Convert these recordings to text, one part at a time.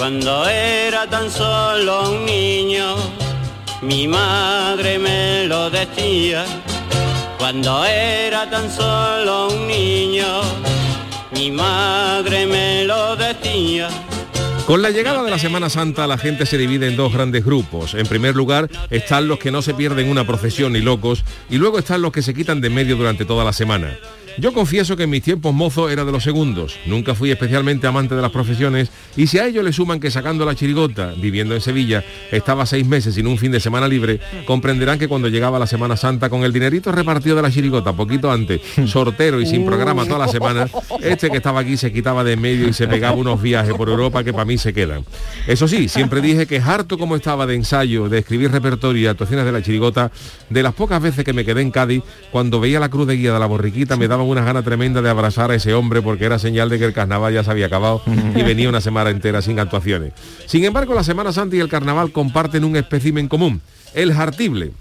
cuando era tan solo un niño, mi madre me lo decía, cuando era tan solo un niño, mi madre me lo decía. Con la llegada de la Semana Santa la gente se divide en dos grandes grupos. En primer lugar están los que no se pierden una procesión ni locos y luego están los que se quitan de medio durante toda la semana. Yo confieso que en mis tiempos mozo era de los segundos. Nunca fui especialmente amante de las profesiones y si a ello le suman que sacando la chirigota, viviendo en Sevilla, estaba seis meses sin un fin de semana libre, comprenderán que cuando llegaba la Semana Santa con el dinerito repartido de la chirigota poquito antes, sortero y sin programa toda la semana, este que estaba aquí se quitaba de en medio y se pegaba unos viajes por Europa que para mí se quedan. Eso sí, siempre dije que harto como estaba de ensayo, de escribir repertorio y actuaciones de la chirigota, de las pocas veces que me quedé en Cádiz, cuando veía la cruz de guía de la borriquita me daban una gana tremenda de abrazar a ese hombre porque era señal de que el carnaval ya se había acabado y venía una semana entera sin actuaciones. Sin embargo, la Semana Santa y el carnaval comparten un espécimen común, el jartible.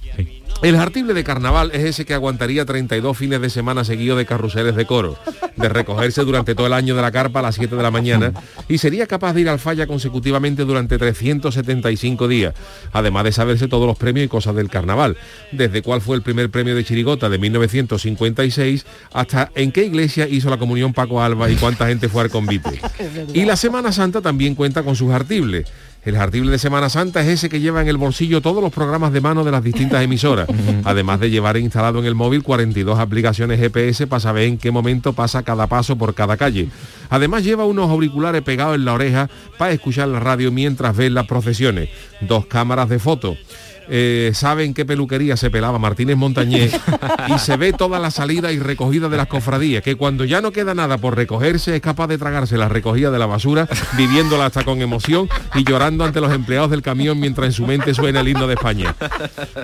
El jartible de carnaval es ese que aguantaría 32 fines de semana seguidos de carruseles de coro, de recogerse durante todo el año de la carpa a las 7 de la mañana y sería capaz de ir al falla consecutivamente durante 375 días, además de saberse todos los premios y cosas del carnaval, desde cuál fue el primer premio de Chirigota de 1956 hasta en qué iglesia hizo la comunión Paco Alba y cuánta gente fue al convite. Y la Semana Santa también cuenta con sus jartibles. El jartible de Semana Santa es ese que lleva en el bolsillo todos los programas de mano de las distintas emisoras, además de llevar instalado en el móvil 42 aplicaciones GPS para saber en qué momento pasa cada paso por cada calle. Además lleva unos auriculares pegados en la oreja para escuchar la radio mientras ve las procesiones, dos cámaras de foto. Eh, sabe en qué peluquería se pelaba Martínez Montañés y se ve toda la salida y recogida de las cofradías, que cuando ya no queda nada por recogerse es capaz de tragarse la recogida de la basura, viviéndola hasta con emoción y llorando ante los empleados del camión mientras en su mente suena el himno de España.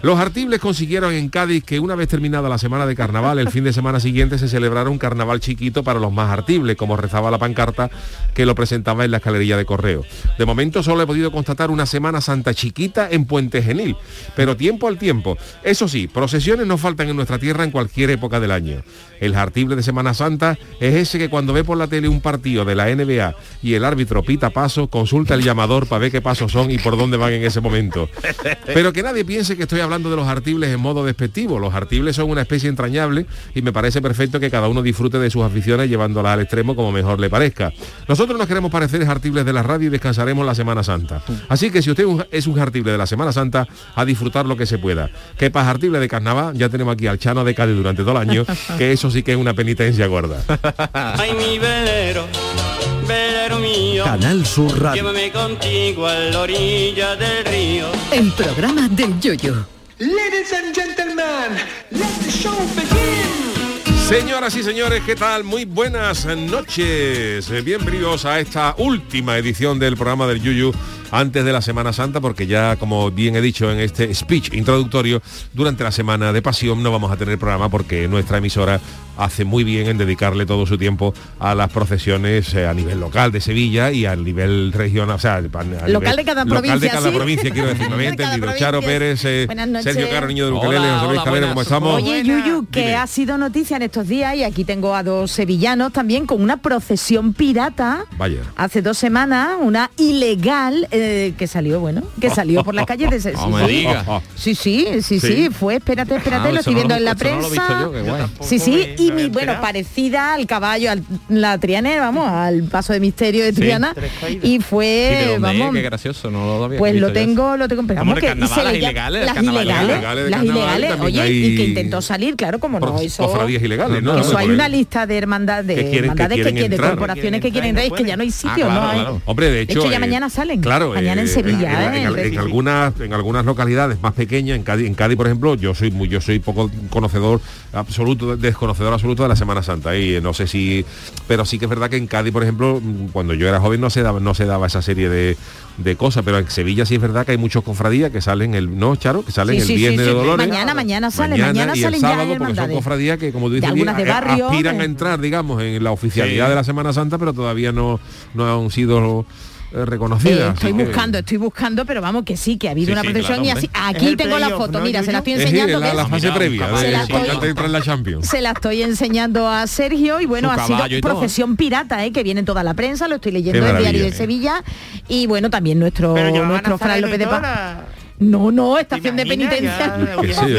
Los artibles consiguieron en Cádiz que una vez terminada la semana de carnaval, el fin de semana siguiente se celebrara un carnaval chiquito para los más artibles, como rezaba la pancarta que lo presentaba en la escalerilla de correo. De momento solo he podido constatar una Semana Santa chiquita en Puente Genil, pero tiempo al tiempo. Eso sí, procesiones no faltan en nuestra tierra en cualquier época del año. El jartible de Semana Santa es ese que cuando ve por la tele un partido de la NBA y el árbitro pita paso, consulta el llamador para ver qué pasos son y por dónde van en ese momento. Pero que nadie piense que estoy hablando de los artibles en modo despectivo. Los artibles son una especie entrañable y me parece perfecto que cada uno disfrute de sus aficiones llevándolas al extremo como mejor le parezca. Nosotros nos queremos parecer artibles de la radio y descansaremos la Semana Santa. Así que si usted es un jartible de la Semana Santa, a disfrutar lo que se pueda. Que para jartible de carnaval ya tenemos aquí al Chano de Cádiz durante todo el año, que sí que es una penitencia gorda. Ay, mi velero, velero mío. Canal Sur Radio. Llévame contigo a la orilla del río. El programa del Yoyo. Ladies and gentlemen, let the show begin. Señoras y señores, ¿qué tal? Muy buenas noches. Bienvenidos a esta última edición del programa del Yuyu antes de la Semana Santa, porque ya, como bien he dicho en este speech introductorio, durante la Semana de Pasión no vamos a tener programa porque nuestra emisora hace muy bien en dedicarle todo su tiempo a las procesiones eh, a nivel local de Sevilla y a nivel regional, o sea, a nivel- Local de cada local de provincia, cada ¿sí? provincia, quiero decir, entendido. Charo provincia. Pérez, eh, Buenas noches. Sergio Caro, niño de Ukelele, José Luis Calero, ¿cómo estamos? Oye, Yuyu, que Dime. ha sido noticia en estos días y aquí tengo a dos sevillanos también con una procesión pirata. Vaya. Hace dos semanas, una ilegal eh, que salió, bueno, que salió por las calles de Se- No sí, me sí. digas. Sí, sí, sí, sí, Sí. fue, espérate, espérate, Ah, lo eso estoy viendo lo- en la eso no lo he visto prensa. yo. Sí, sí, y mi, bueno, parecida al caballo, al, la Triana, vamos, al paso de misterio de Triana. Y ¿Y de fue, vamos, Qué gracioso, no lo había pues lo tengo, lo tengo pero Vamos, que se las le ilegales, las ilegales, las oye, hay- y que intentó salir, claro, como no, Por- eso, cofradías ilegales, ¿no? eso hay una lista de hermandades que, quieren quieren, de corporaciones que quieren entrar, es que ya no hay sitio, Ah, claro, no. Hombre, de hecho, hecho, ya eh, mañana salen. Claro, Mañana en eh, Sevilla, en, ¿eh? en- algunas en algunas localidades más pequeñas, en Cádiz, en Cádiz, por ejemplo, yo soy muy yo soy poco conocedor absoluto desconocedor absoluto de la Semana Santa. Y no sé si. Pero sí que es verdad que en Cádiz, por ejemplo, cuando yo era joven no se daba, no se daba esa serie de, de cosas, pero en Sevilla sí es verdad que hay muchos cofradías que salen el. No, Charo, que salen Sí, el sí, viernes sí. de Dolores. Mañana, mañana salen, mañana y el salen ya sábado, porque son cofradías que, como tú dices, algunas de a- barrio, aspiran de- a entrar, digamos, en la oficialidad de la Semana Santa, pero todavía no, no han sido eh, Eh, reconocidas. estoy que- buscando, estoy buscando, pero vamos que sí, que ha habido Sí, una sí, procesión claro, y así. Aquí Es tengo la foto, ¿no, mira, se la estoy Es enseñando. la, la fase previa, de Se la estoy- la Champions. Se la estoy enseñando a Sergio y bueno, Su ha sido procesión pirata, ¿eh? que viene en toda la prensa, lo estoy leyendo en el diario de eh. Sevilla y bueno, también nuestro, nuestro Fray López de Paz. La- No, no, ¿Te estación de penitencia. Sí.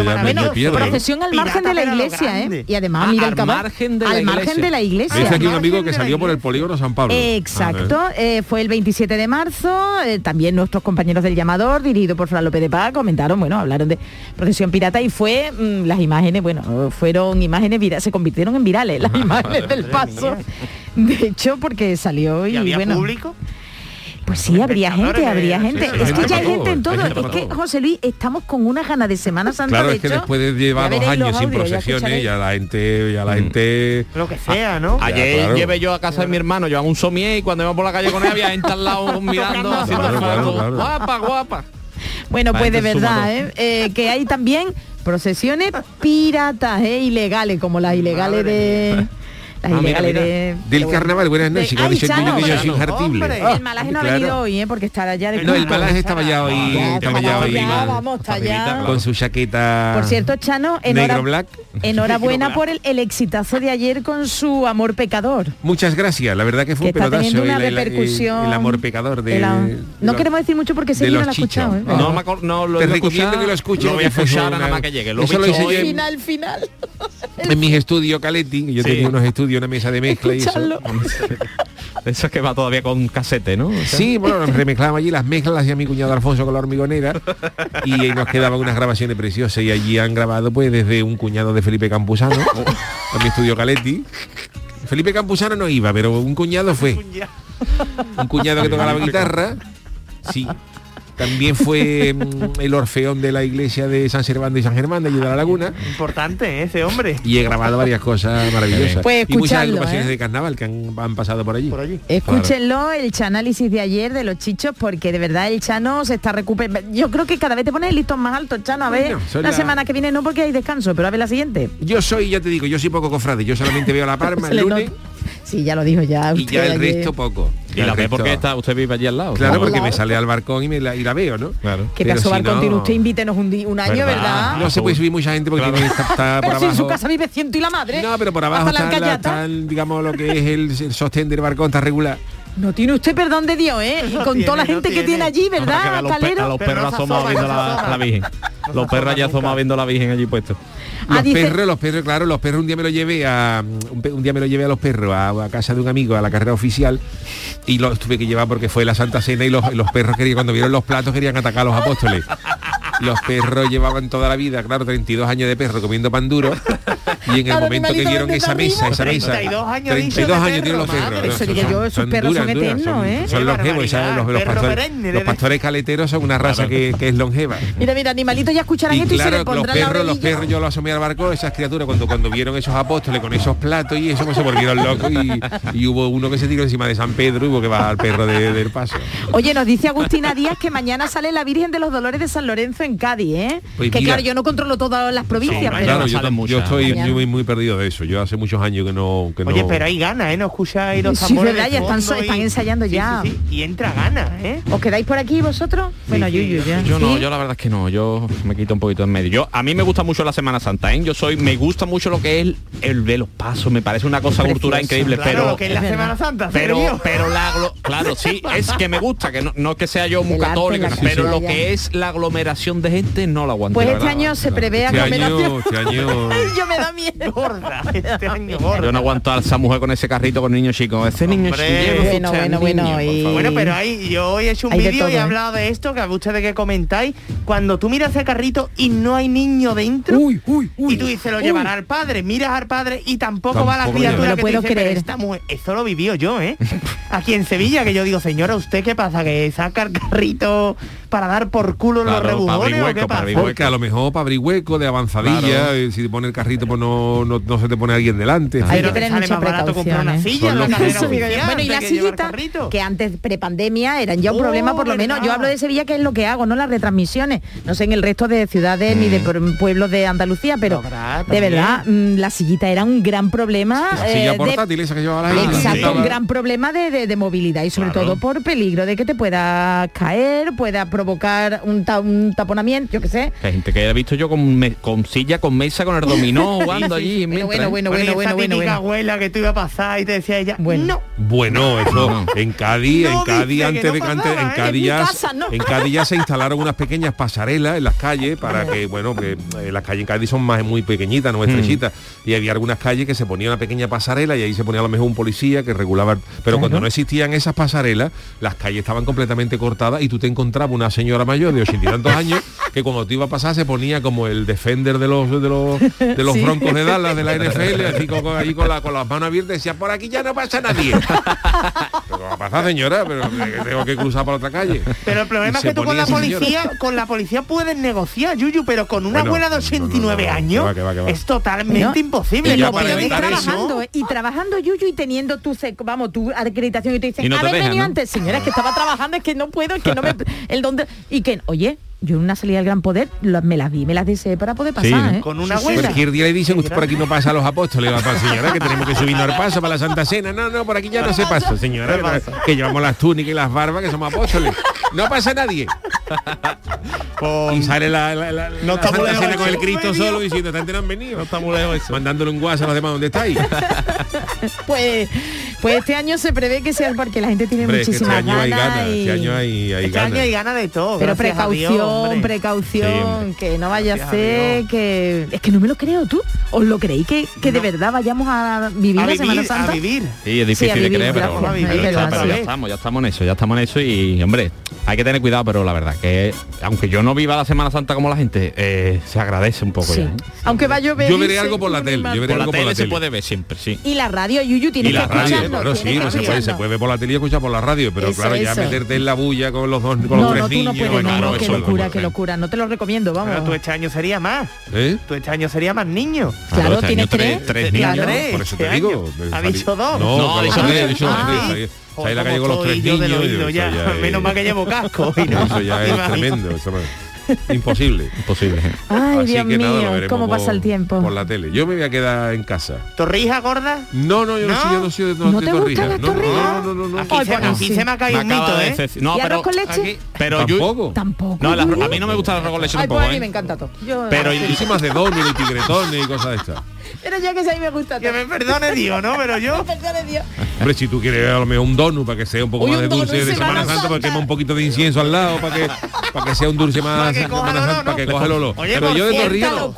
¿eh? procesión al margen de la iglesia. ¿eh? Y además, Ah, mira el al caballo. margen de la al margen iglesia. de la iglesia. Dice aquí un amigo que la salió por el polígono San Pablo. Exacto, eh, fue el 27 de marzo, eh, también nuestros compañeros del llamador, dirigido por Fran López de Paz, comentaron, bueno, hablaron de procesión pirata y fue mm, las imágenes, bueno, fueron imágenes virales, se convirtieron en virales las imágenes del paso. De hecho, porque salió y, ¿Y había bueno. público? Pues sí, habría gente, habría gente. sí, es que ya hay gente en todo, Es que, todo. José Luis, estamos con una gana de Semana Santa. Claro, de es que hecho, después de llevar dos años sin procesiones, ya la gente, ya la gente. Lo que sea, ¿no? Ayer claro. llevé yo a casa de mi hermano, llevaba un somier y cuando iba por la calle con él había gente al lado mirando, haciendo Claro, claro, fotos. claro. Guapa, guapa. Bueno, La pues de verdad, ¿eh? Eh, que hay también procesiones piratas, ¿eh? ilegales, como las ilegales de... Las Ah, mira, ilegales mira. de... Del de- carnaval, buenas noches, Ay, Chano, yo soy injartible. El malaje no ha Claro. venido hoy, ¿eh? Porque estará ya de No, el malaje estaba ya hoy, estaba está ya hoy vamos, está ya. con su chaqueta Por cierto, Chano, negro black. enhorabuena por el, el exitazo de ayer con su amor pecador. Muchas gracias, la verdad que fue Que un pelotazo teniendo una el, repercusión. el amor pecador de, de no queremos decir mucho porque Sergio no lo ha escuchado. ¿eh? No, no lo Te recomiendo que lo escuches, Lo voy a escuchar nada más que llegue. Lo he Eso lo visto hice yo hoy. Final, final. en mis estudios Caletti, yo tenía unos estudios, una mesa de mezcla y eso. Eso es que va todavía con casete, ¿no? Sí, bueno, nos remezclábamos allí, las mezclas las hacía mi cuñado Alfonso con la hormigonera y ahí nos quedaban unas grabaciones preciosas y allí han grabado pues desde un cuñado de Felipe Campuzano a mi estudio Caletti. Felipe Campuzano no iba, pero un cuñado fue. Un cuñado que tocaba la guitarra. Sí. También fue mm, el orfeón de la iglesia de San Servando y San Germán de allí de la Laguna. Importante ¿eh? ese hombre. Y he grabado varias cosas maravillosas. Pues y muchas agrupaciones ¿eh? de carnaval que han, han pasado por allí. Por allí. Escúchenlo, el chanálisis de ayer de los chichos, porque de verdad el Chano se está recuperando. Yo creo que cada vez te pones listos más altos, Chano. A ver, Bueno, la la- semana que viene no porque hay descanso, pero a ver la siguiente. Yo soy, ya te digo, yo soy poco cofrade. Yo solamente veo la Parma Se el lunes. Sí, ya lo dijo ya. y usted ya el ayer. resto poco. Y la ve porque está, usted vive allí al lado. Claro, porque Claro. me sale al balcón y, me la, y la veo, ¿no? Claro. Que pedazo si barcón no- tiene usted, invítenos un, un año, ¿Verdad? ¿verdad? No se puede subir mucha gente porque Claro. tiene- está, está por Pero si en su abajo. casa vive ciento y la madre. No, pero por abajo está, la- está el, digamos, lo que es el, el sostén del barcón, está regular. No tiene usted perdón de Dios, ¿eh? Y No con toda la tiene, no gente que tiene. tiene allí, que ¿verdad, los, pe- a los perros asomados asoma, viendo la, la Virgen. Los perros ya asoma asomados viendo la Virgen allí puesto. Ah, Los dice- perros, los perros, claro, los perros un día me lo llevé a un, día me lo llevé a los perros a, a casa de un amigo a la carrera oficial y los tuve que llevar porque fue la Santa Cena y los, los perros querían cuando vieron los platos querían atacar a los apóstoles. Los perros llevaban toda la vida, claro, 32 años de perro comiendo pan duro y en el Claro, momento que de esa mesa, esa mesa, 32 años 32 dicho de años tienen los perro, perros. yo, esos perros son eternos, ¿eh? son longevos. Los, los pastores, los pastores caleteros son una raza que, que es longeva. Mira, mira, animalitos ya escucharán Y esto y se le los pondrán la perros, los perros, yo lo asomé al barco, esas criaturas, cuando, cuando vieron esos apóstoles con esos platos y eso, pues se volvieron locos y, y hubo uno que se tiró encima de San Pedro y hubo que va al perro de- del paso. Oye, nos dice Agustina Díaz que mañana sale la Virgen de los Dolores de San Lorenzo en Cádiz, ¿eh? Pues que mira. claro, yo no controlo todas las provincias, Sí, pero Claro, yo, muchas. yo estoy muy, muy perdido de eso. Yo hace muchos años que no... Que Oye, no- pero hay ganas, ¿eh? No escucháis los Sí, tambores verdad, de ya están ensayando Sí, ya. sí, sí. Y entra ganas, ¿eh? ¿os quedáis por aquí vosotros? Bueno, sí, Yuyu, ya. Yo no, ¿Sí? yo la verdad es que no, yo me quito un poquito en medio. Yo a mí me gusta mucho la Semana Santa, ¿eh? Yo soy, me gusta mucho lo que es el, el de los pasos, me parece una cosa cultural increíble, Claro, pero lo que es la. Semana Santa. pero Sergio. pero la claro sí es que me gusta que no, no es que sea yo muy católico pero lo ya. que es la aglomeración de gente no la aguanto Pues la este verdad. año se prevé Este aglomeración. año, este año... yo me da miedo. gorda, este año gorda. yo no aguanto a esa mujer con ese carrito con niños chicos ese niño usted Bueno, bueno, niño, bueno, y-. Bueno, pero ahí yo hoy he hecho un vídeo y he hablado de esto, que a ustedes que comentáis, cuando tú miras el carrito y no hay niño dentro, Uy, uy, uy. y tú dices, lo llevará al padre, miras al padre y tampoco, va la Tampoco criatura que No tú puedo "Pero creer". esta mujer-". Eso lo vivió yo, ¿eh? Aquí en Sevilla, que yo digo, señora, ¿usted qué pasa? ¿Que saca el carrito para dar por culo Claro, los rebujones o qué pasa? Porque a lo mejor para abrir hueco de avanzadilla, Claro. eh, si te pone el carrito por trabajo no, no, no se te pone alguien delante. Hay que tener mucha precaución, ¿eh? silla, Bueno, y antes las que que antes prepandemia eran ya un Oh, problema, por lo menos. verdad. Yo hablo de Sevilla, que es lo que hago, no las retransmisiones. No sé en el resto de ciudades ni de por- pueblos de Andalucía, pero Habrá de verdad, mm, la sillita era un gran problema. La eh, silla de- portátil esa que llevaba la gente. Exacto, Sí. un gran problema de, de- de movilidad y sobre Claro. todo por peligro de que te pueda caer, pueda provocar un, ta- un taponamiento, yo qué sé. Hay gente que he visto yo con, me- con silla, con mesa, con el dominó, jugando allí. Bueno, mientras, bueno, ¿eh? bueno, Bueno, bueno, esa bueno, bueno, bueno. abuela que tú ibas a pasar y te decía ella, Bueno. no. Bueno, eso en Cádiz, No, en Cádiz antes no de pasaba, antes, en ¿eh? Cádiz En casa, no. en Cádiz ya se instalaron unas pequeñas pasarelas en las calles para que bueno que eh, las calles en Cádiz son más muy pequeñitas, no estrechitas y había algunas calles que se ponía una pequeña pasarela y ahí se ponía a lo mejor un policía que regulaba, pero cuando no existían esas pasarelas, las calles estaban completamente cortadas y tú te encontrabas una señora mayor de ochenta y tantos años que cuando te iba a pasar se ponía como el defender de los de los de los Sí. broncos de Dallas de la NFL, así con, con- ahí con, la- con las manos abiertas decía por aquí ya no pasa nadie. Pero va a pasar señora, pero tengo que cruzar para otra calle. Pero el problema Y es que tú con la señora. policía, con la policía puedes negociar, Yuyu, pero con una Bueno, abuela de no, no, no, 89 no, no, años que va, que va, que va. es totalmente No, imposible. y lo es eso- trabajando, ¿eh? y trabajando Yuyu y teniendo tu sec- vamos, tu acreditación y te dicen, no te "Habéis dejan, venido ¿no? antes, señora, es que estaba trabajando, es que no puedo, es que no me el donde y que, oye, yo en una salida del Gran Poder lo- me las vi, me las deseé para poder pasar, Sí, ¿no? ¿eh? Con una abuela. Cualquier día le dicen, usted por aquí no pasa a los apóstoles, va para señora, que tenemos que subirnos al paso para la Santa Cena. No, no, por aquí ya no se pasa, señora, que, que llevamos las túnicas y las barbas, que somos apóstoles. No pasa nadie. Y sale la, la, la- la estamos Santa Cena con el Cristo solo diciendo, "Esta gente no han venido. estamos lejos eso. Mandándole un WhatsApp a los demás, ¿dónde estáis? Pues pues este año se prevé que sea porque la gente tiene Hombre, este muchísimas ganas y este año hay, hay Este año ganas. hay ganas de todo. pero Dios, precaución, precaución, Sí, que no vaya Gracias a ser que es que no me lo creo tú. ¿Os lo creéis que, que de verdad vayamos a vivir A la Semana a Santa? vivir. Sí, es difícil Sí, a de creer, pero, está, ya estamos, ya estamos en eso, ya estamos en eso y hombre, hay que tener cuidado, pero la verdad que aunque yo no viva la Semana Santa como la gente, eh, se agradece un poco Sí. ya. ¿eh? Aunque va a llover. Yo veré algo por la tele, yo mato. veré Por la algo por tele la se tele. puede ver siempre, sí. Y la radio, Yuyu, la que radio, claro, sí, no se puede, se escucharlo. puede ver por la tele y escuchar por la radio, pero Eso, claro, ya eso. meterte en la bulla con los dos, con No, los tres no, tú no niños. puedes, no, claro, no, qué locura, qué locura. No te lo recomiendo, vamos. Pero tú este año sería más. ¿Eh? Tú este año sería más niño. Claro, este tienes tres- tres. niños. Tres, Por eso te este digo. Ha dicho dos. No, ha dicho tres, tres. he dicho los Ah, tres. sí. Salí- Joder, salí a la calle con los tres niños. Menos mal que llevo casco. Eso ya es tremendo. Imposible. Imposible. Ay, Así Dios que nada, lo mío, veremos cómo por- pasa el tiempo. Por la tele. Yo me voy a quedar en casa. ¿Torrija gorda? No, no, yo no, ¿No? soy, yo no soy de, ¿No te Torrijas. gustan las No, no, torrijas? no, no, no, no. Aquí, Ay, se, pues aquí sí. se me ha caído Me un mito, de ¿eh? No, ¿Y pero con leche? aquí- pero yo Tampoco. Tampoco. no, Yuyu. a mí no me gusta el arroz con leche Ay, pues tampoco, a mí ¿eh? me encanta todo. Yo, Pero ay, Encima de dones y tigretones y cosas de estas. pero ya que sé, a mí me gusta Que me perdone Dios, ¿no? Pero yo... Perdone Dios. Hombre, si tú quieres a lo mejor un donut para que sea un poco Uy, más de dulce de Semana Semana Santa, para que un poquito de incienso al lado, para que, para que sea un dulce más que coja el olor, para que coja el olor. Pero yo de torrija no.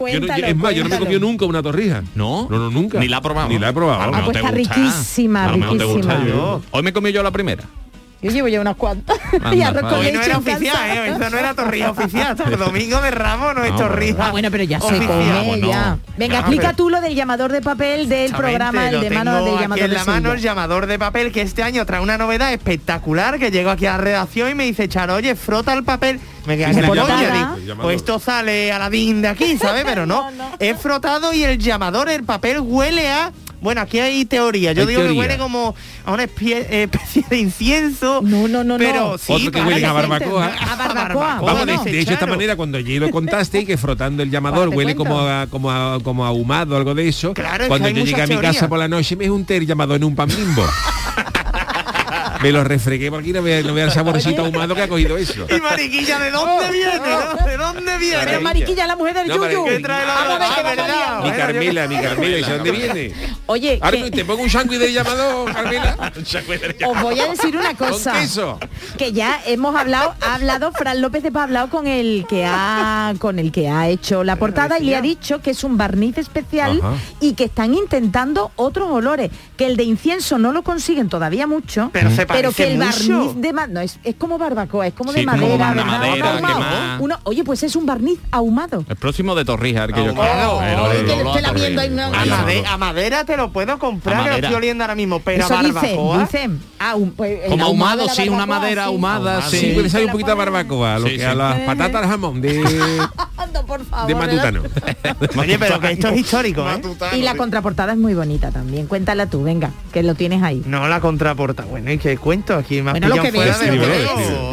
Es más, yo no me he comido nunca una torrija. No, No, no, nunca. Ni la he probado. Ni la he probado. Ah, pues está riquísima, riquísima. Hoy me comí yo la primera. Yo llevo ya unas cuantas. Anda, y arroz con no era oficial, ¿eh? Esto no era torrija oficial. El domingo de Ramos no es No, torrija. Ah, bueno, pero ya se come, ya. Venga, explica pero- tú lo del llamador de papel del programa, el de mano del llamador en de la mano el llamador de papel que este año trae una novedad espectacular que llego aquí a la redacción y me dice Charo, oye, frota el papel. Me queda que la. Pues esto sale a la DIN de aquí, ¿sabes? Pero no. No, no. He frotado y el llamador, el papel huele a. Bueno, aquí hay teoría. Yo Hay digo teoría. que huele como a una eh, especie de incienso. No, no, no, no. Pero sí, Otro que huele a barbacoa. A barbacoa. Vamos, de, Bueno, de hecho, de esta manera, cuando allí lo contaste, que frotando el llamador huele cuento. como a, como, a, como ahumado, algo de eso. Claro, cuando yo llegué a mi casa por la noche, me junté el llamador en un pan bimbo. me lo refregué por aquí, no vea, no el saborcito ahumado que ha cogido eso. Y mariquilla, ¿de dónde viene? no? ¿De dónde viene? Pero Mariquilla, la mujer del No, Yuyu. Mariquilla. ¿Qué trae la- Vamos a ver Ah. Mi Carmela, mi Carmela, ¿de dónde viene? Oye, te pongo un sándwich del llamador, Carmela. os voy a decir una Con cosa. queso. que ya hemos hablado, ha hablado Fran López de ha hablado con el que ha con el que ha hecho la portada y le ha dicho que es un barniz especial Ajá. y que están intentando otros olores, que el de incienso no lo consiguen todavía mucho, Pero se pero que el mucho. barniz de ma- no es, es como barbacoa, es como de Sí, madera, Ahumado. Uno- oye, pues es un barniz ahumado. El próximo de Torrija, el que yo quiero. Que a madera te lo puedo comprar, que lo estoy oliendo ahora mismo, pero Eso a dicen, barbacoa. dicen. Ah, un- pues, Como ahumado, de sí, una madera sí. ahumada, sí. Puede un poquito de barbacoa, lo que a las patatas jamón de, redondo, por favor. de matutano. Oye, pero que esto es histórico, ¿eh? Y la contraportada es muy bonita también. Cuéntala tú, venga, que lo tienes ahí. No la contraporta. Bueno, ¿y cuento? Aquí me has Bueno, lo pillado que fuera ves, de lo que ves.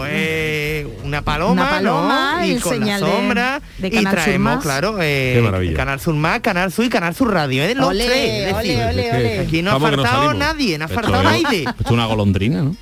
Eh, una paloma, Una paloma, ¿no? y el con la señal de- sombra de y traemos, Más. claro, eh. Canal Sur Más, Canal Sur y Canal Sur Radio, ¿eh? Los Ole, tres, es decir, que- ole. Aquí no ha faltado nadie, no ha faltado nadie. Esto es una golondrina, ¿no?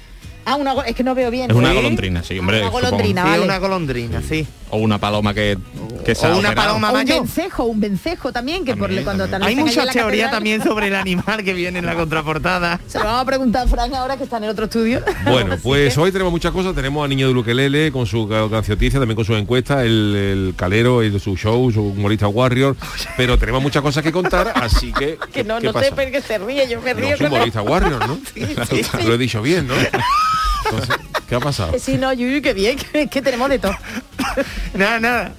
Ah, una, es que no veo bien. Es una ¿sí? golondrina, sí, hombre. Una supongo. golondrina, Sí, vale. una golondrina, sí. O una paloma que, que se O una operado. paloma O un mayor. vencejo, un vencejo también, que por También, cuando también. Hay muchas teorías catedral- también sobre el animal que viene en la contraportada. Se lo vamos a preguntar a Fran ahora que está en el otro estudio. Bueno, pues que- hoy tenemos muchas cosas. Tenemos a Niño de Luquelele con su ca- cancioticia, también con su encuesta, el, el calero, el, su show, su humorista Warrior. Pero tenemos muchas cosas que contar, así que. Que no, ¿qué no pasa? sé por qué se ríe, yo me No, río es con él. humorista Warrior, ¿no? Lo he dicho bien, ¿no? Entonces, ¿qué ha pasado? Eh, Sí, no, Yuyu, qué bien, que, que tenemos de todo. Nada, nada.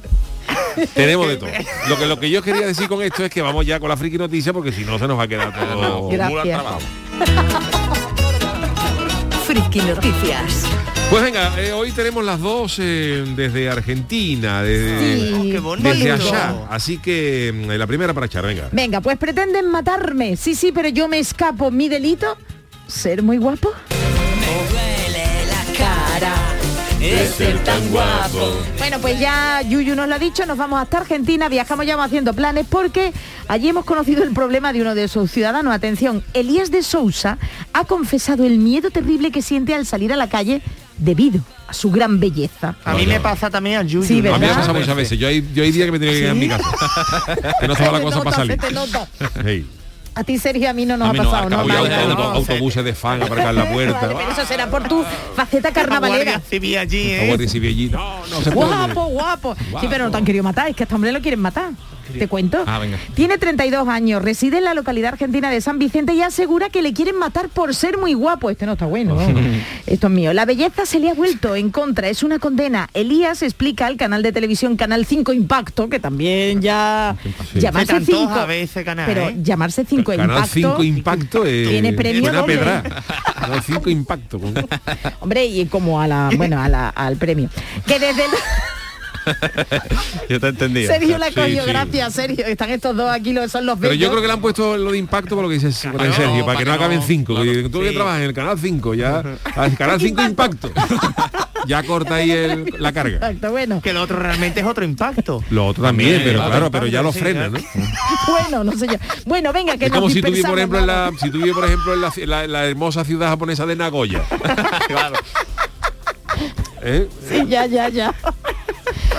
Tenemos de todo. Lo que, lo que yo quería decir con esto es que vamos ya con la friki noticia porque si no se nos va a quedar todo. Gracias. Friki Noticias. Pues venga, eh, hoy tenemos las dos eh, desde Argentina, desde, Sí, qué bonito. desde allá. Así que mm, la primera para echar, venga. Venga, pues pretenden matarme. Sí, sí, pero yo me escapo. Mi delito, ser muy guapo. Bueno, pues ya Yuyu nos lo ha dicho, nos vamos hasta Argentina, viajamos ya vamos haciendo planes porque allí hemos conocido el problema de uno de sus ciudadanos. Atención, Elías de Sousa ha confesado el miedo terrible que siente al salir a la calle debido a su gran belleza. A mí me pasa también al Yuyu. Sí, ¿no? A mí me ¿verdad? pasa muchas veces. Yo hay, yo hay días que me tengo que quedar en mi casa. Que no estaba la Se cosa nota, para salir. se te nota. Hey. A ti, Sergio, a mí no nos A ha mí no, pasado, autobuses de fan aparcar en la puerta. Vale, pero eso será por tu faceta carnavalera. Civil allí, ¿eh? Guardia Civil allí. No, no. Guapo, guapo. Sí, pero no te han querido matar, es que a este hombre lo quieren matar. Te cuento. Ah, venga. Tiene 32 años, reside en la localidad argentina de San Vicente y asegura que le quieren matar por ser muy guapo. Este no está bueno. Esto es mío. La belleza se le ha vuelto en contra, es una condena. Elías explica al canal de televisión Canal 5 Impacto, que también ya Sí. llamarse Se te 5. antoja ver ese canal, pero ¿eh? llamarse 5 Canal Impacto. 5 Impacto eh, Tiene premio buena doble. pedra. Canal 5 Impacto. Hombre, y como a la, bueno, a la- al premio. Que desde el... Yo te entendí. Sergio la cogió, sí. gracias, Sergio. Están estos dos aquí, los, son los Pero yo bellos. creo que le han puesto lo de impacto por lo que dice Claro, Sergio, para para que no que acaben no- 5. claro, Tú que sí. trabajas en el canal 5, ya. al Canal 5 Impacto. ya corta ahí el- la carga. Exacto, bueno. Que lo otro realmente es otro impacto. Lo otro también, pero claro, claro, pero ya lo sí, frena, ¿no? Bueno, no sé yo. Bueno, venga, que Es nos como si tú por ejemplo, en la, si tú vives, por ejemplo, en la, la- la hermosa ciudad japonesa de Nagoya. claro. ¿eh? Sí, ya, ya, ya.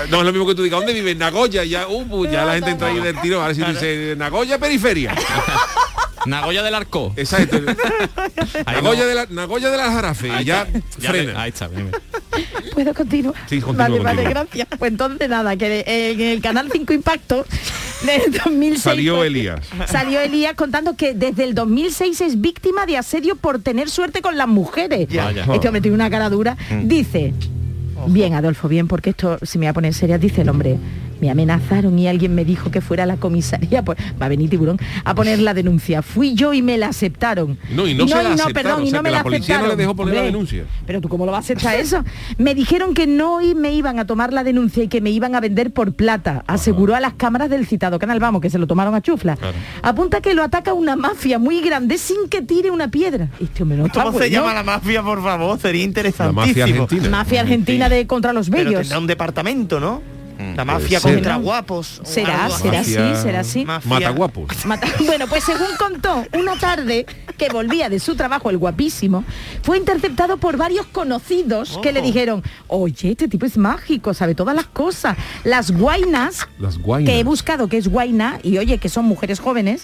No es lo mismo que tú digas, ¿dónde vives? Nagoya, ya, uh, pues ya la gente entra ahí del tiro, a ver si dice Nagoya periferia. Nagoya del Arco. Exacto. Ahí Nagoya, no. de la, Nagoya de la Jarafe, y ya, Ya frena. le- ahí está, bien, bien. ¿Puedo continuar? Sí, continúa, Vale, vale, gracias. Pues entonces nada, que en el canal 5 Impacto del 2006 Salió Elías. Salió Elías contando que desde el 2006 es víctima de asedio por tener suerte con las mujeres. Ya. Este hombre tiene una cara dura. Dice, bien Adolfo, bien, porque esto, si me voy a poner seria, dice el hombre, me amenazaron y alguien me dijo que fuera a la comisaría, pues va a venir tiburón, a poner la denuncia. Fui yo y me la aceptaron. No, y no se la aceptaron, perdón, y o sea, no me la la policía no le aceptaron. dejó poner la denuncia. Pero tú cómo lo vas a aceptar eso? Me dijeron que no y me iban a tomar la denuncia y que me iban a vender por plata, aseguró a las cámaras del citado canal, vamos, que se lo tomaron a chufla. Claro. Apunta que lo ataca una mafia muy grande sin que tire una piedra. Este hombre no está ¿Cómo se llama la mafia, por favor? Sería La interesantísimo. mafia argentina. Mafia argentina de contra los Pero bellos. tendrá un departamento, ¿no? La mafia ser. contra guapos. Será, será así, será así. Mafia- Mata guapos. Mata- Bueno, pues según contó, una tarde que volvía de su trabajo, el guapísimo, fue interceptado por varios conocidos que le dijeron, oye, este tipo es mágico, sabe todas las cosas. Las guainas, Las guainas. que he buscado que es guaina, y oye, que son mujeres jóvenes,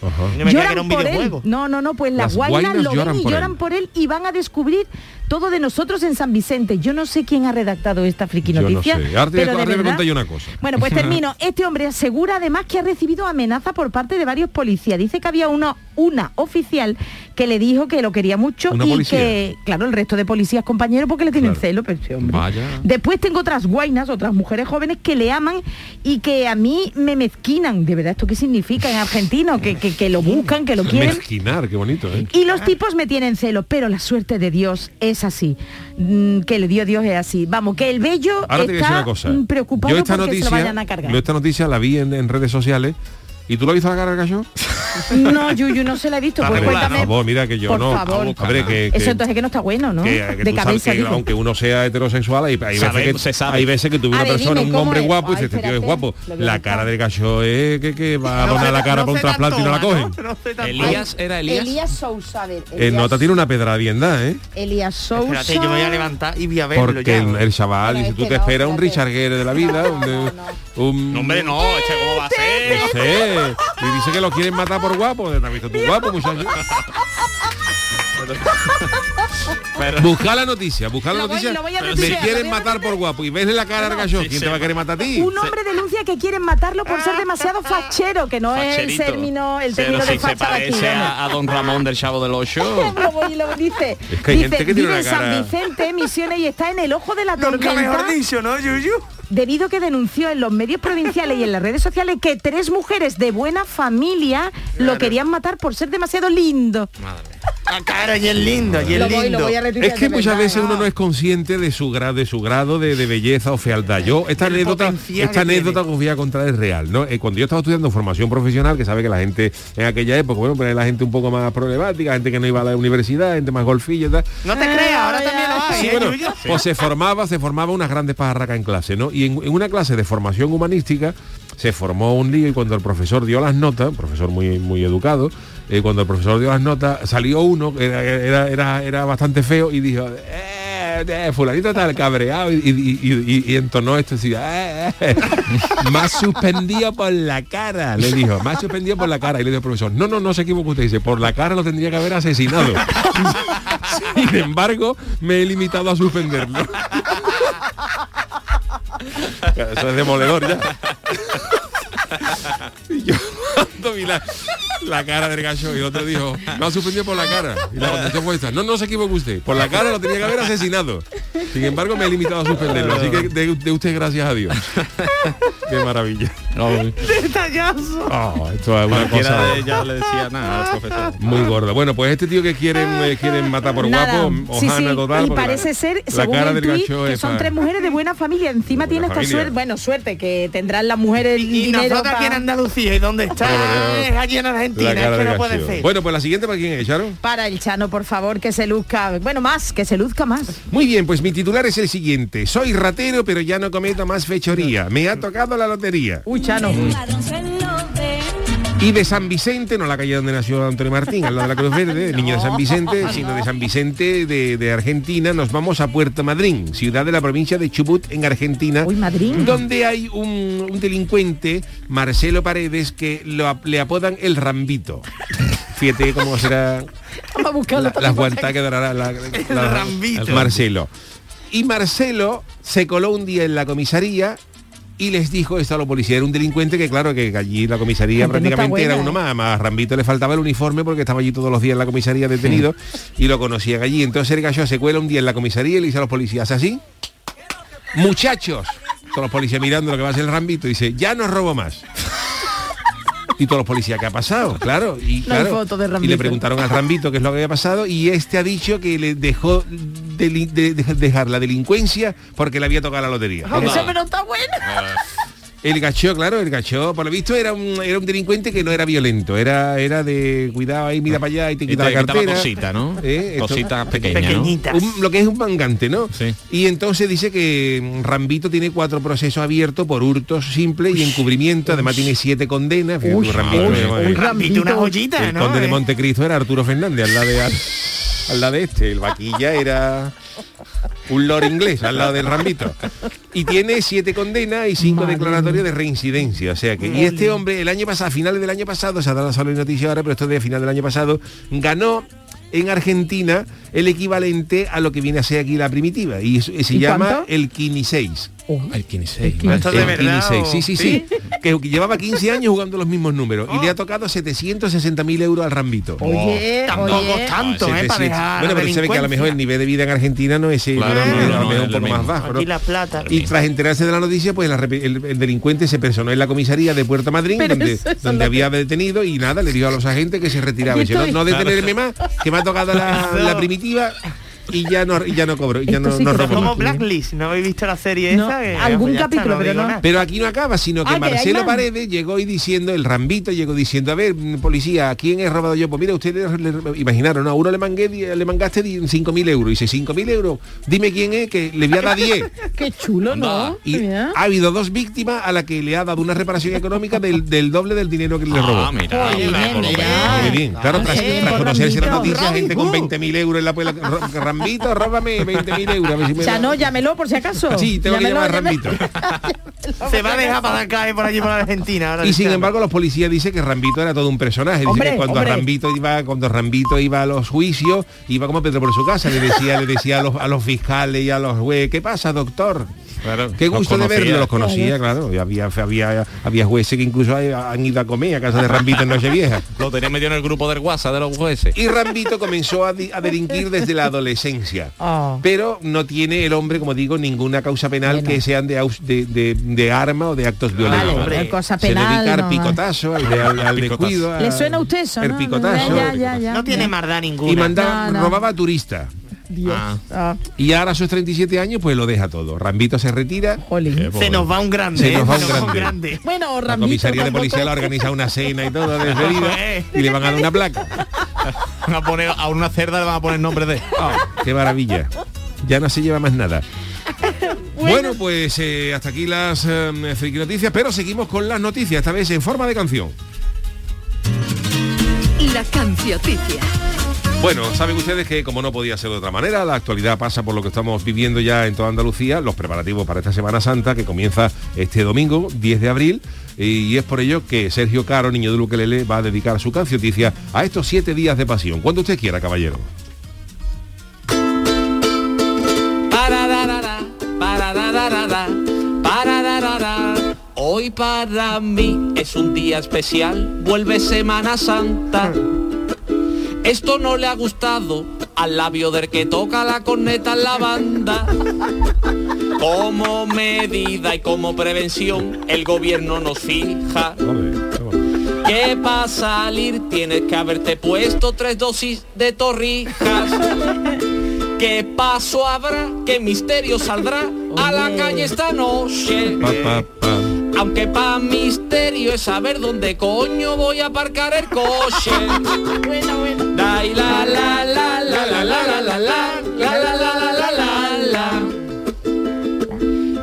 lloran por él. No, no, no, pues las, Las guainas, guainas lo ven y por lloran él. por él y van a descubrir todo de nosotros en San Vicente. Yo no sé quién ha redactado esta friki Yo no noticia. sé. Pero de me verdad- una cosa. Bueno, pues termino. Este hombre asegura además que ha recibido amenaza por parte de varios policías. Dice que había una, una oficial que le dijo que lo quería mucho ¿Una y policía? que, claro, el resto de policías compañeros porque le tienen Claro. celo, pero este hombre. Vaya. Después tengo otras guainas, otras mujeres jóvenes que le aman y que a mí me mezquinan. De verdad, ¿esto qué significa en argentino? Que, que, que lo buscan, que lo quieren. Mezquinar, qué bonito, ¿eh? Y los tipos me tienen celo, pero la suerte de Dios es es así. Mm, Que el dio Dios es así. Vamos, que el bello Ahora está preocupado Yo esta porque se lo noticia, vayan a cargar. yo esta noticia la vi en, en redes sociales. ¿Y tú lo has visto la cara del gallo? No, Yuyu, no se la he visto. Pues Por favor, mira que yo por no. favor. Hombre, que, que- Eso entonces que no está bueno, ¿no? que- que de tú sabes cabeza, que digo. aunque uno sea heterosexual, hay, hay veces Sabe- que, se sabe. hay veces que A una ver, persona, dime, un ¿cómo hombre es? guapo, y Ay, dices, este tío es guapo. La cara del gallo es que, que va a donar la cara no para un trasplante y no la cogen. Elías, ¿era Elías? Elías Sousa, a ver. Eh, Elías, nota tiene una pedra bien dada, ¿eh? Elías Sousa. Espérate, yo me voy a levantar y voy a verlo Porque el, el chaval dice, tú te esperas un. Richard Gere de la vida, un, hombre, no, este cómo va a ser. Y dice que lo quieren matar por guapo. ¿Te has visto tú guapo, muchacho? Pero- Busca la noticia, busca la voy- noticia. voy Me quieren matar por guapo y vesle la cara al gallo. ¿Quién te va a querer matar a ti? Un hombre denuncia que quieren matarlo por ser demasiado fachero, que no es el término, el Pero término si de se facha de aquí. parece a, a Don Ramón del Chavo del Ocho. Y lo dice. Es que hay Dice, gente que tiene vive una en San Vicente, Misiones y está en el ojo de la Nunca tormenta. mejor dicho, ¿no, Yuyu? debido que denunció en los medios provinciales y en las redes sociales que tres mujeres de buena familia lo querían matar por ser demasiado lindo. Ah, claro, y es lindo, y es lindo. Es que muchas veces uno no es consciente de su grado, de su grado de, de belleza o fealdad. Yo esta anécdota, esta que anécdota que os voy a contar es real, ¿no? Eh, cuando yo estaba estudiando formación profesional, que sabe que la gente en aquella época, bueno, pues la gente un poco más problemática, gente que no iba a la universidad, gente más golfilla y tal. No te creas, ahora también lo hay, Sí, ¿eh, bueno, pues se formaba, se formaba unas grandes pajarracas en clase, ¿no? Y en, en una clase de formación humanística se formó un lío y cuando el profesor dio las notas, un profesor muy, muy educado, eh, cuando el profesor dio las notas, salió uno era, era, era, era bastante feo y dijo, eh, eh, fulanito está cabreado y, y, y- y- entonó esto "Eh, eh, más suspendido por la cara, le dijo, más suspendido por la cara. Y le dijo el profesor, no, no, no se equivoca usted, dice, por la cara lo tendría que haber asesinado. Sin embargo, me he limitado a suspenderlo. Eso es demoledor ya. Y yo cuando vi la, la cara del gallo y otro dijo, me ha suspendido por la cara. Y la contestación fue esta, no, no se equivoca usted, por la cara lo tenía que haber asesinado. Sin embargo, me he limitado a suspenderlo. Así que de, de usted gracias a Dios. Qué maravilla. Detallazo. Oh, esto es una Cualquiera cosa de ellas le decía nada al profesor. muy gorda. Bueno, pues este tío que quieren, eh, quieren matar por Nada. guapo, Sí, Ojana sí, total. y parece la- ser, la según cara el del tuit, gacho que son tres mujeres de buena familia. Encima tiene esta suerte, bueno, suerte, que tendrán las mujeres Y, y dinero aquí en Andalucía, ¿y dónde está? Es allí en Argentina, es que no puede ser. Bueno, pues la siguiente para quién es, Charo. para el Chano, por favor, que se luzca, bueno, más, que se luzca más. Muy bien, pues mi titular es el siguiente. Soy ratero, pero ya no cometo más fechoría. Me ha tocado la lotería. Uy, Chano. Y de San Vicente, no la calle donde nació Antonio Martín, al lado de la Cruz Verde, niño de San Vicente, sino de San Vicente de, de Argentina, nos vamos a Puerto Madryn, ciudad de la provincia de Chubut, en Argentina, Uy, donde hay un, un delincuente, Marcelo Paredes, que lo le apodan el Rambito. Fíjate cómo será Vamos a la, las que dará la, la- Rambito. Marcelo. Y Marcelo se coló un día en la comisaría y les dijo esto a los policías. Era un delincuente que claro que allí la comisaría Gente no está prácticamente era uno más. Más a Rambito le faltaba el uniforme porque estaba allí todos los días en la comisaría detenido y lo conocían allí. Entonces el gallo se cuela un día en la comisaría y le dice a los policías así. Muchachos, todos los policías mirando lo que va a hacer el Rambito, dice, ya no robo más. Y todos los policías, ¿qué ha pasado? Claro, y, No hay claro, foto de y Rambito. le preguntaron al Rambito qué es lo que había pasado y este ha dicho que le dejó deli- de- de- dejar la delincuencia porque le había tocado la lotería. Eso pero está bueno. El gachó, claro, el gachó, por lo visto era un, era un delincuente que no era violento, era, era de cuidado ahí, mira para allá y te Y quita te la quitaba cartera. cosita, ¿no? Eh, Cositas pequeñas, ¿no? Pequeñitas. un- lo que es un mangante, ¿no? Sí. Y entonces dice que Rambito tiene cuatro procesos abiertos por hurtos simples y encubrimiento, además tiene siete condenas. Fíjate Uy, tú, Rambito, uy, eh, uy, eh, Rambito, una joyita, el ¿no? conde de Eh. Montecristo era Arturo Fernández, al lado de, al, al lado de este. El vaquilla era un lord inglés, al lado del Rambito. Y tiene siete condenas y cinco Madre declaratorios de reincidencia. O sea que, y este hombre, el año pasado, a finales del año pasado, se ha dado solo noticia ahora, pero esto es de final del año pasado, ganó en Argentina el equivalente a lo que viene a ser aquí la primitiva. Y, se ¿Y llama cuánto? el Kini 6. El 15. Pero esto de El verdad, 15, ¿o? sí, sí, sí. Que, que llevaba 15 años jugando los mismos números y le ha tocado 760.000 euros al Rambito. Oye, Tampoco oye. tanto, ¿eh? Para 700. dejar bueno, pero se ve que a lo mejor el nivel de vida en Argentina no es, Claro, no, a lo mejor el más bajo. ¿no? Aquí la plata. Y tras enterarse de la noticia, pues repe- el, el delincuente se personó en la comisaría de Puerto Madryn, Pero donde, donde había detenido y nada, le dijo a los agentes que se retiraba. Dice, no, no detenerme más, que me ha tocado la, la primitiva. Y ya no y ya no cobro, y ya no, sí no robo Como. Blacklist, ¿no habéis visto la serie No, esa? Que, algún está, capítulo, pero digo no. Pero aquí no acaba, sino que Ah, Marcelo. Paredes llegó y diciendo, el Rambito llegó diciendo, a ver, policía, ¿a quién he robado yo? Pues mira, ustedes le- imaginaron, ¿no? a uno le mangué, le mangaste di- 5.000 euros. Y dice, 5.000 euros, dime quién es, que le voy a dar 10. Qué chulo, ¿no? Y Mira. ha habido dos víctimas a la que le ha dado una reparación económica del, del doble del dinero que le robó. Ah, mira. Bien. Claro, tras, conocerse la noticia, gente con Rambito. 20.000 euros en la. Rambito, róbame 20.000 euros. a ver si me Ya da- no, llámelo por si acaso. Sí, tengo que Llámelo, llamar a llámelo. Rambito. Se va a dejar para caer por allí por Argentina. ahora Y sin embargo los policías dicen que Rambito era todo un personaje. Hombre, que cuando hombre. Rambito iba, cuando Rambito iba a los juicios, iba como Pedro por su casa, le decía, le decía a los, a los fiscales y a los jueces, ¿qué pasa, doctor? Claro, Qué gusto de verlo, los conocía, claro. Y había, había, había jueces que incluso han ido a comer a casa de Rambito en Nochevieja. Lo tenía metido en el grupo del WhatsApp de los jueces. Y Rambito comenzó a, a delinquir desde la adolescencia. Oh. Pero no tiene el hombre, como digo, ninguna causa penal Bueno. que sean de, de, de- de arma o de actos violentos. Vale, hombre. cosa Se penal, dedica al no, picotazo, al, de- al- descuido. ¿Le suena a usted eso? El no? picotazo. Ya, ya, ya, No tiene ya. maldad ninguna. Y mandaba, No, no. robaba a turistas. Dios. Ah. Ah, Y ahora a sus 37 años, pues lo deja todo. Rambito se retira. jolín. Se nos va un grande. Se ¿eh? nos va un grande. Bueno, La Rambito, comisaría de policía le ha organizado una cena y todo despedida y le van a dar una placa. Van a poner a una cerda le van a poner nombre de. Ah, qué maravilla. Ya no se lleva más nada. Bueno, pues eh, hasta aquí las eh, friki noticias, pero seguimos con las noticias, esta vez en forma de canción. La cancioticia. Bueno, saben ustedes que como no podía ser de otra manera, la actualidad pasa por lo que estamos viviendo ya en toda Andalucía, los preparativos para esta Semana Santa que comienza este domingo, 10 de abril, y es por ello que Sergio Caro, niño de Luquelele, va a dedicar su cancioticia a estos siete días de pasión. Cuando usted quiera, caballero. Hoy para mí es un día especial, vuelve Semana Santa. Esto no le ha gustado al labio del que toca la corneta en la banda. Como medida y como prevención, el gobierno nos fija que para salir tienes que haberte puesto tres dosis de torrijas. ¿Qué paso habrá? ¿Qué misterio saldrá a la calle esta noche? Pa, pa, pa. Aunque pa' misterio es saber dónde coño voy a aparcar el coche. Bueno, bueno. Dai la la la la la la la la la la la la la la la la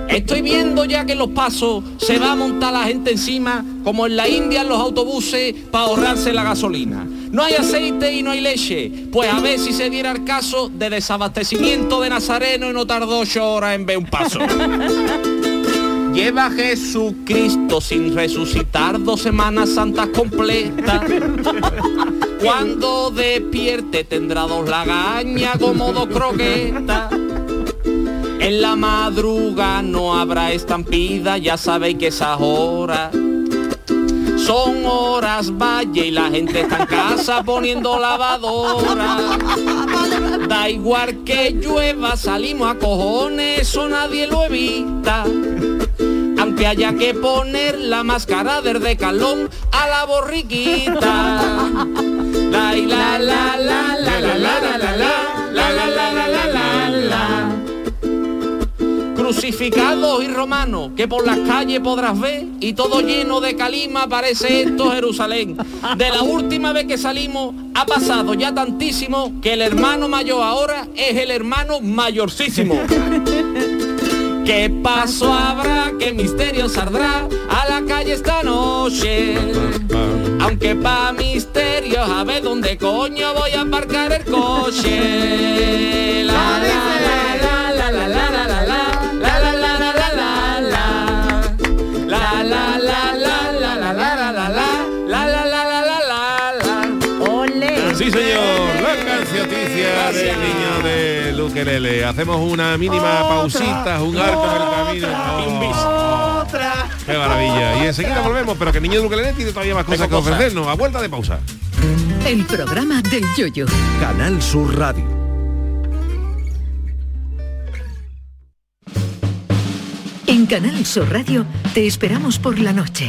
Estoy viendo ya que en los pasos se va a montar la gente encima, como en la India en los autobuses, para ahorrarse la gasolina. No hay aceite y no hay leche, pues a ver si se diera el caso de desabastecimiento de Nazareno y no tardó ocho horas en ver un paso. Lleva Jesucristo sin resucitar dos semanas santas completas. Cuando despierte tendrá dos lagañas como dos croquetas. En la madruga no habrá estampida, ya sabéis que esas horas son horas valle y la gente está en casa poniendo lavadora. Da igual que llueva, salimos a cojones, eso nadie lo evita. Aunque haya que poner la máscara del decalón a la borriquita. La la la la la la la la la la la la la la la la Crucificados y romanos que por las calles podrás ver y todo lleno de calima parece esto Jerusalén. De la última vez que salimos ha pasado ya tantísimo que el hermano mayor ahora es el hermano mayorcísimo. ¿Qué paso habrá? ¿Qué misterio saldrá a la calle esta noche? Aunque pa' misterios a ver dónde coño voy a aparcar el coche. La, la, la, la, de Luquelele. Hacemos una mínima pausita, un alto en el camino. Oh, Otra. ¡Qué maravilla! Y enseguida volvemos, pero que el niño de Luquelele tiene todavía más cosas que ofrecernos. A vuelta de pausa. El programa del yoyo. Canal Sur Radio. En Canal Sur Radio te esperamos por la noche.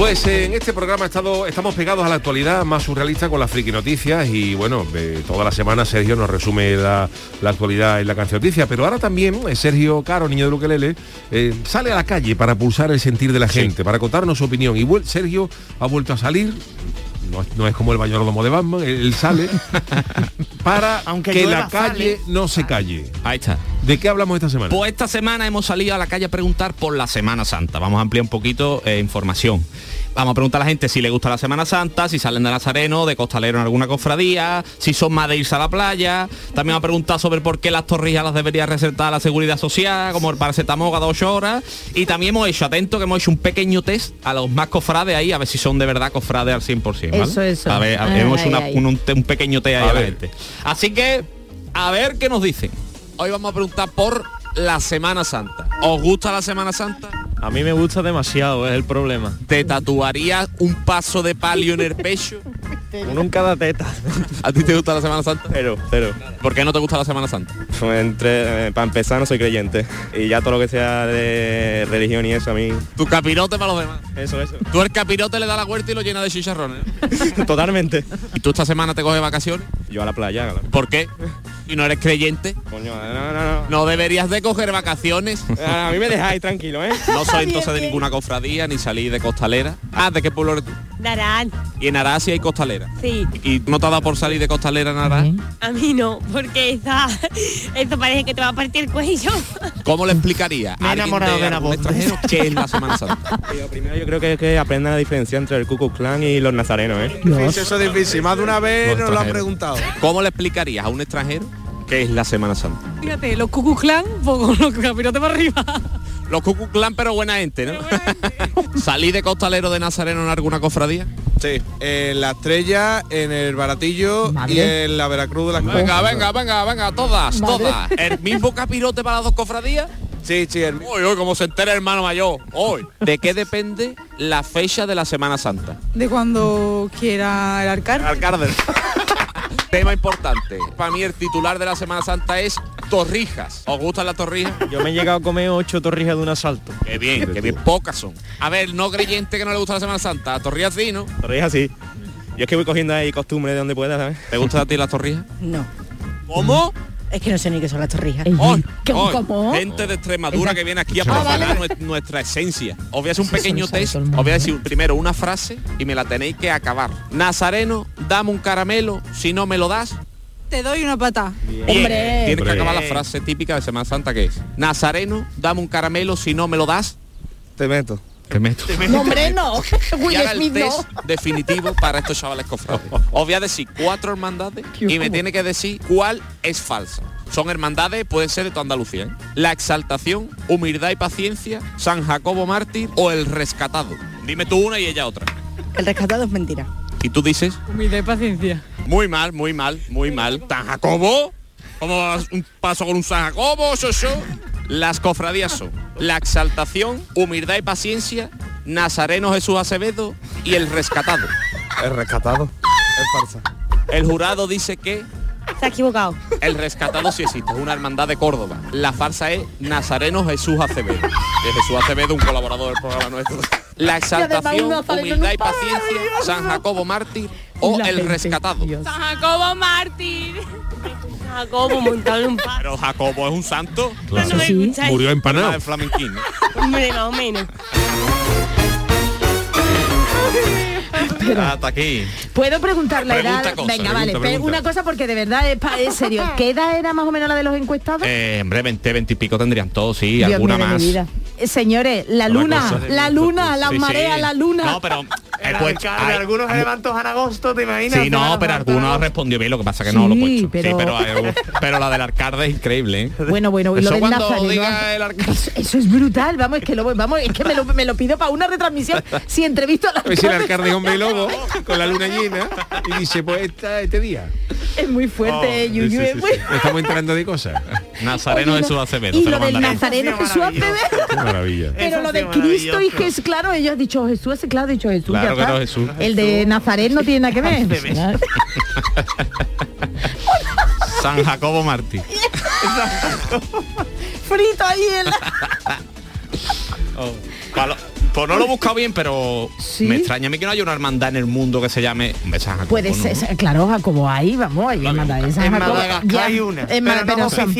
Pues eh, en este programa estado, estamos pegados a la actualidad más surrealista con las friki noticias y bueno, eh, toda la semana Sergio nos resume la, la actualidad en la canción noticia, pero ahora también eh, Sergio Caro, niño de Luquelele, sale a la calle para pulsar el sentir de la gente, para contarnos su opinión. Y Sergio ha vuelto a salir, no, es- no es como el mayordomo de Batman, él, él sale para Aunque que la calle sale. no se calle. Ahí está. ¿De qué hablamos esta semana? Pues esta semana hemos salido a la calle a preguntar por la Semana Santa. Vamos a ampliar un poquito eh, información. Vamos a preguntar a la gente si le gusta la Semana Santa, si salen de Nazareno, de costalero en alguna cofradía, si son más de irse a la playa. También vamos a preguntar sobre por qué las torrijas las debería recetar la Seguridad Social, como el paracetamol cada ocho horas. Y también hemos hecho, atento, que hemos hecho un pequeño test a los más cofrades ahí, a ver si son de verdad cofrades al 100%. ¿vale? Eso, eso. A ver, a ver, Ay, hemos hecho una- ay. un, un te- un pequeño test ahí A a la ver. gente. Así que, a ver qué nos dicen. Hoy vamos a preguntar por la Semana Santa. ¿Os gusta la Semana Santa? A mí me gusta demasiado, es el problema. ¿Te tatuarías un paso de palio en el pecho? Uno en cada teta. ¿A ti te gusta la Semana Santa? Pero, pero. ¿Por qué no te gusta la Semana Santa? Entre, para empezar no soy creyente. Y ya todo lo que sea de religión y eso a mí. Tu capirote para los demás. Eso, eso. Tú el capirote le da la vuelta y lo llena de chicharrones. Totalmente. ¿Y tú esta semana te coges vacaciones? Yo a la playa, claro. ¿Por qué? ¿Y no eres creyente? Coño, no, no, no. No deberías de coger vacaciones. A mí me dejáis tranquilo, ¿eh? No soy entonces de ninguna cofradía ni salí de costalera. Ah, ¿de qué pueblo eres tú? Darán, Y en Arás sí hay costalera. sí. ¿Y no te ha dado por salir de costalera en Arás? A mí no, porque esa, eso parece que te va a partir el cuello. ¿Cómo le explicaría Me he a enamorado de la algún voz. extranjero qué es la Semana Santa? Lo primero yo creo que es que aprendan la diferencia entre el Ku Klan y los nazarenos, ¿eh? Eso es difícil, más de una vez nos lo han preguntado. ¿Cómo le explicarías a un extranjero qué es la Semana Santa? Fíjate, los cucuclán, pues los capirotes para arriba. Los Klan, pero buena gente, ¿no? ¿Salí de costalero de Nazareno en alguna cofradía? Sí, en la estrella, en el baratillo y en la Veracruz de las Venga, venga, venga, venga, todas, todas. ¿El mismo capirote para las dos cofradías? Sí, sí, el Uy, uy, como se entera el hermano mayor. Hoy. ¿De qué depende la fecha de la Semana Santa? De cuando quiera el alcalde. Alcalde. Tema importante. Para mí el titular de la Semana Santa es torrijas. ¿Os gustan las torrijas? Yo me he llegado a comer ocho torrijas de un asalto. Qué bien, qué bien. Pocas son. A ver, no creyente que no le gusta la Semana Santa. Torrijas sí, ¿no? Torrijas sí. Yo es que voy cogiendo ahí costumbre de donde pueda, ¿sabes? ¿Te gusta a ti las torrijas? No, ¿Cómo? Es que no sé ni qué son las torrijas. Hoy, ¿Qué- hoy, cómo? gente de Extremadura que viene aquí a Ah, profanar vale. nuestra esencia. Os voy a hacer un pequeño test. Os voy a decir primero una frase y me la tenéis que acabar. Nazareno, dame un caramelo, si no me lo das. Te doy una pata. Bien. Hombre. Tienes que acabar la frase típica de Semana Santa que es Nazareno, dame un caramelo, si no me lo das. Te meto. Te meto. No, hombre, no. Y el test no. definitivo para estos chavales cofrades. Os voy a decir cuatro hermandades y me tiene que decir cuál es falsa. Son hermandades, pueden ser de toda Andalucía. ¿eh? La exaltación, humildad y paciencia, San Jacobo mártir o el rescatado. Dime tú una y ella otra. El rescatado es mentira. Y tú dices, Humildad y paciencia. muy mal, muy mal, muy mal. ¿San Jacobo? ¿Cómo vas un paso con un San Jacobo? Eso, eso. Las cofradías son la exaltación, humildad y paciencia, Nazareno Jesús Acevedo y el rescatado. El rescatado. Es farsa. El jurado dice que Se ha equivocado. el rescatado sí existe, es una hermandad de Córdoba. La farsa es Nazareno Jesús Acevedo. De Jesús Acevedo, un colaborador del programa nuestro. La exaltación, humildad y paciencia, San Jacobo Mártir o el rescatado. San Jacobo mártir. Jacobo montado en un pato. Pero Jacobo es un santo. Claro. ¿No me escucháis? Murió empanado. El flamenquín. ¿no? Hombre, más o menos. Hasta aquí. ¿Puedo preguntar la Pregunta edad? cosa, Venga, pregunta, vale, pregunta. una cosa porque de verdad es, pa- es serio. ¿Qué edad era más o menos la de los encuestados? Eh, hombre, 20, 20 y pico tendrían todos, sí, Dios alguna de más. Eh, señores, la Una luna, la luna, la Sí, sí. marea, la luna. No, pero El eh, pues, alcalde, hay- algunos se levantan en agosto, ¿te imaginas? Sí, no, pero algunos respondió bien, lo que pasa que no lo he Sí, puesto. pero- Sí, pero, eh, pero la del alcalde es increíble, ¿eh? Bueno, bueno, y Eso lo del cuando Nazareno. diga el alcalde. Eso, eso es brutal, vamos, es que lo vamos, es que me lo, me lo pido para una retransmisión. Si entrevisto al A ver si el alcalde, alcalde es hombre lobo con la luna llena y dice, pues esta, este día. es muy fuerte, Sí, Yuyu, sí, es sí, muy- sí. Estamos enterando de cosas. Nazareno Oye, Jesús no, Acevedo. Y te lo del. Nazareno Jesús. Acevedo. Qué maravilla. Pero lo sí, de Cristo y. Jesús, claro, ellos han dicho Jesús, claro, ha dicho Jesús. Claro Jesús. El de Nazaret no tiene nada que ver. San Jacobo Martí. Frito ahí en la... Oh, palo- Pues no lo he buscado bien, pero ¿Sí? me extraña a mí que no haya una hermandad en el mundo que se llame Jacobo, Puede ¿no? ser, claro, Jacobo ahí, vamos, ahí en Manda- en San En Jacobo, Madagascar ya- hay una, en pero no son-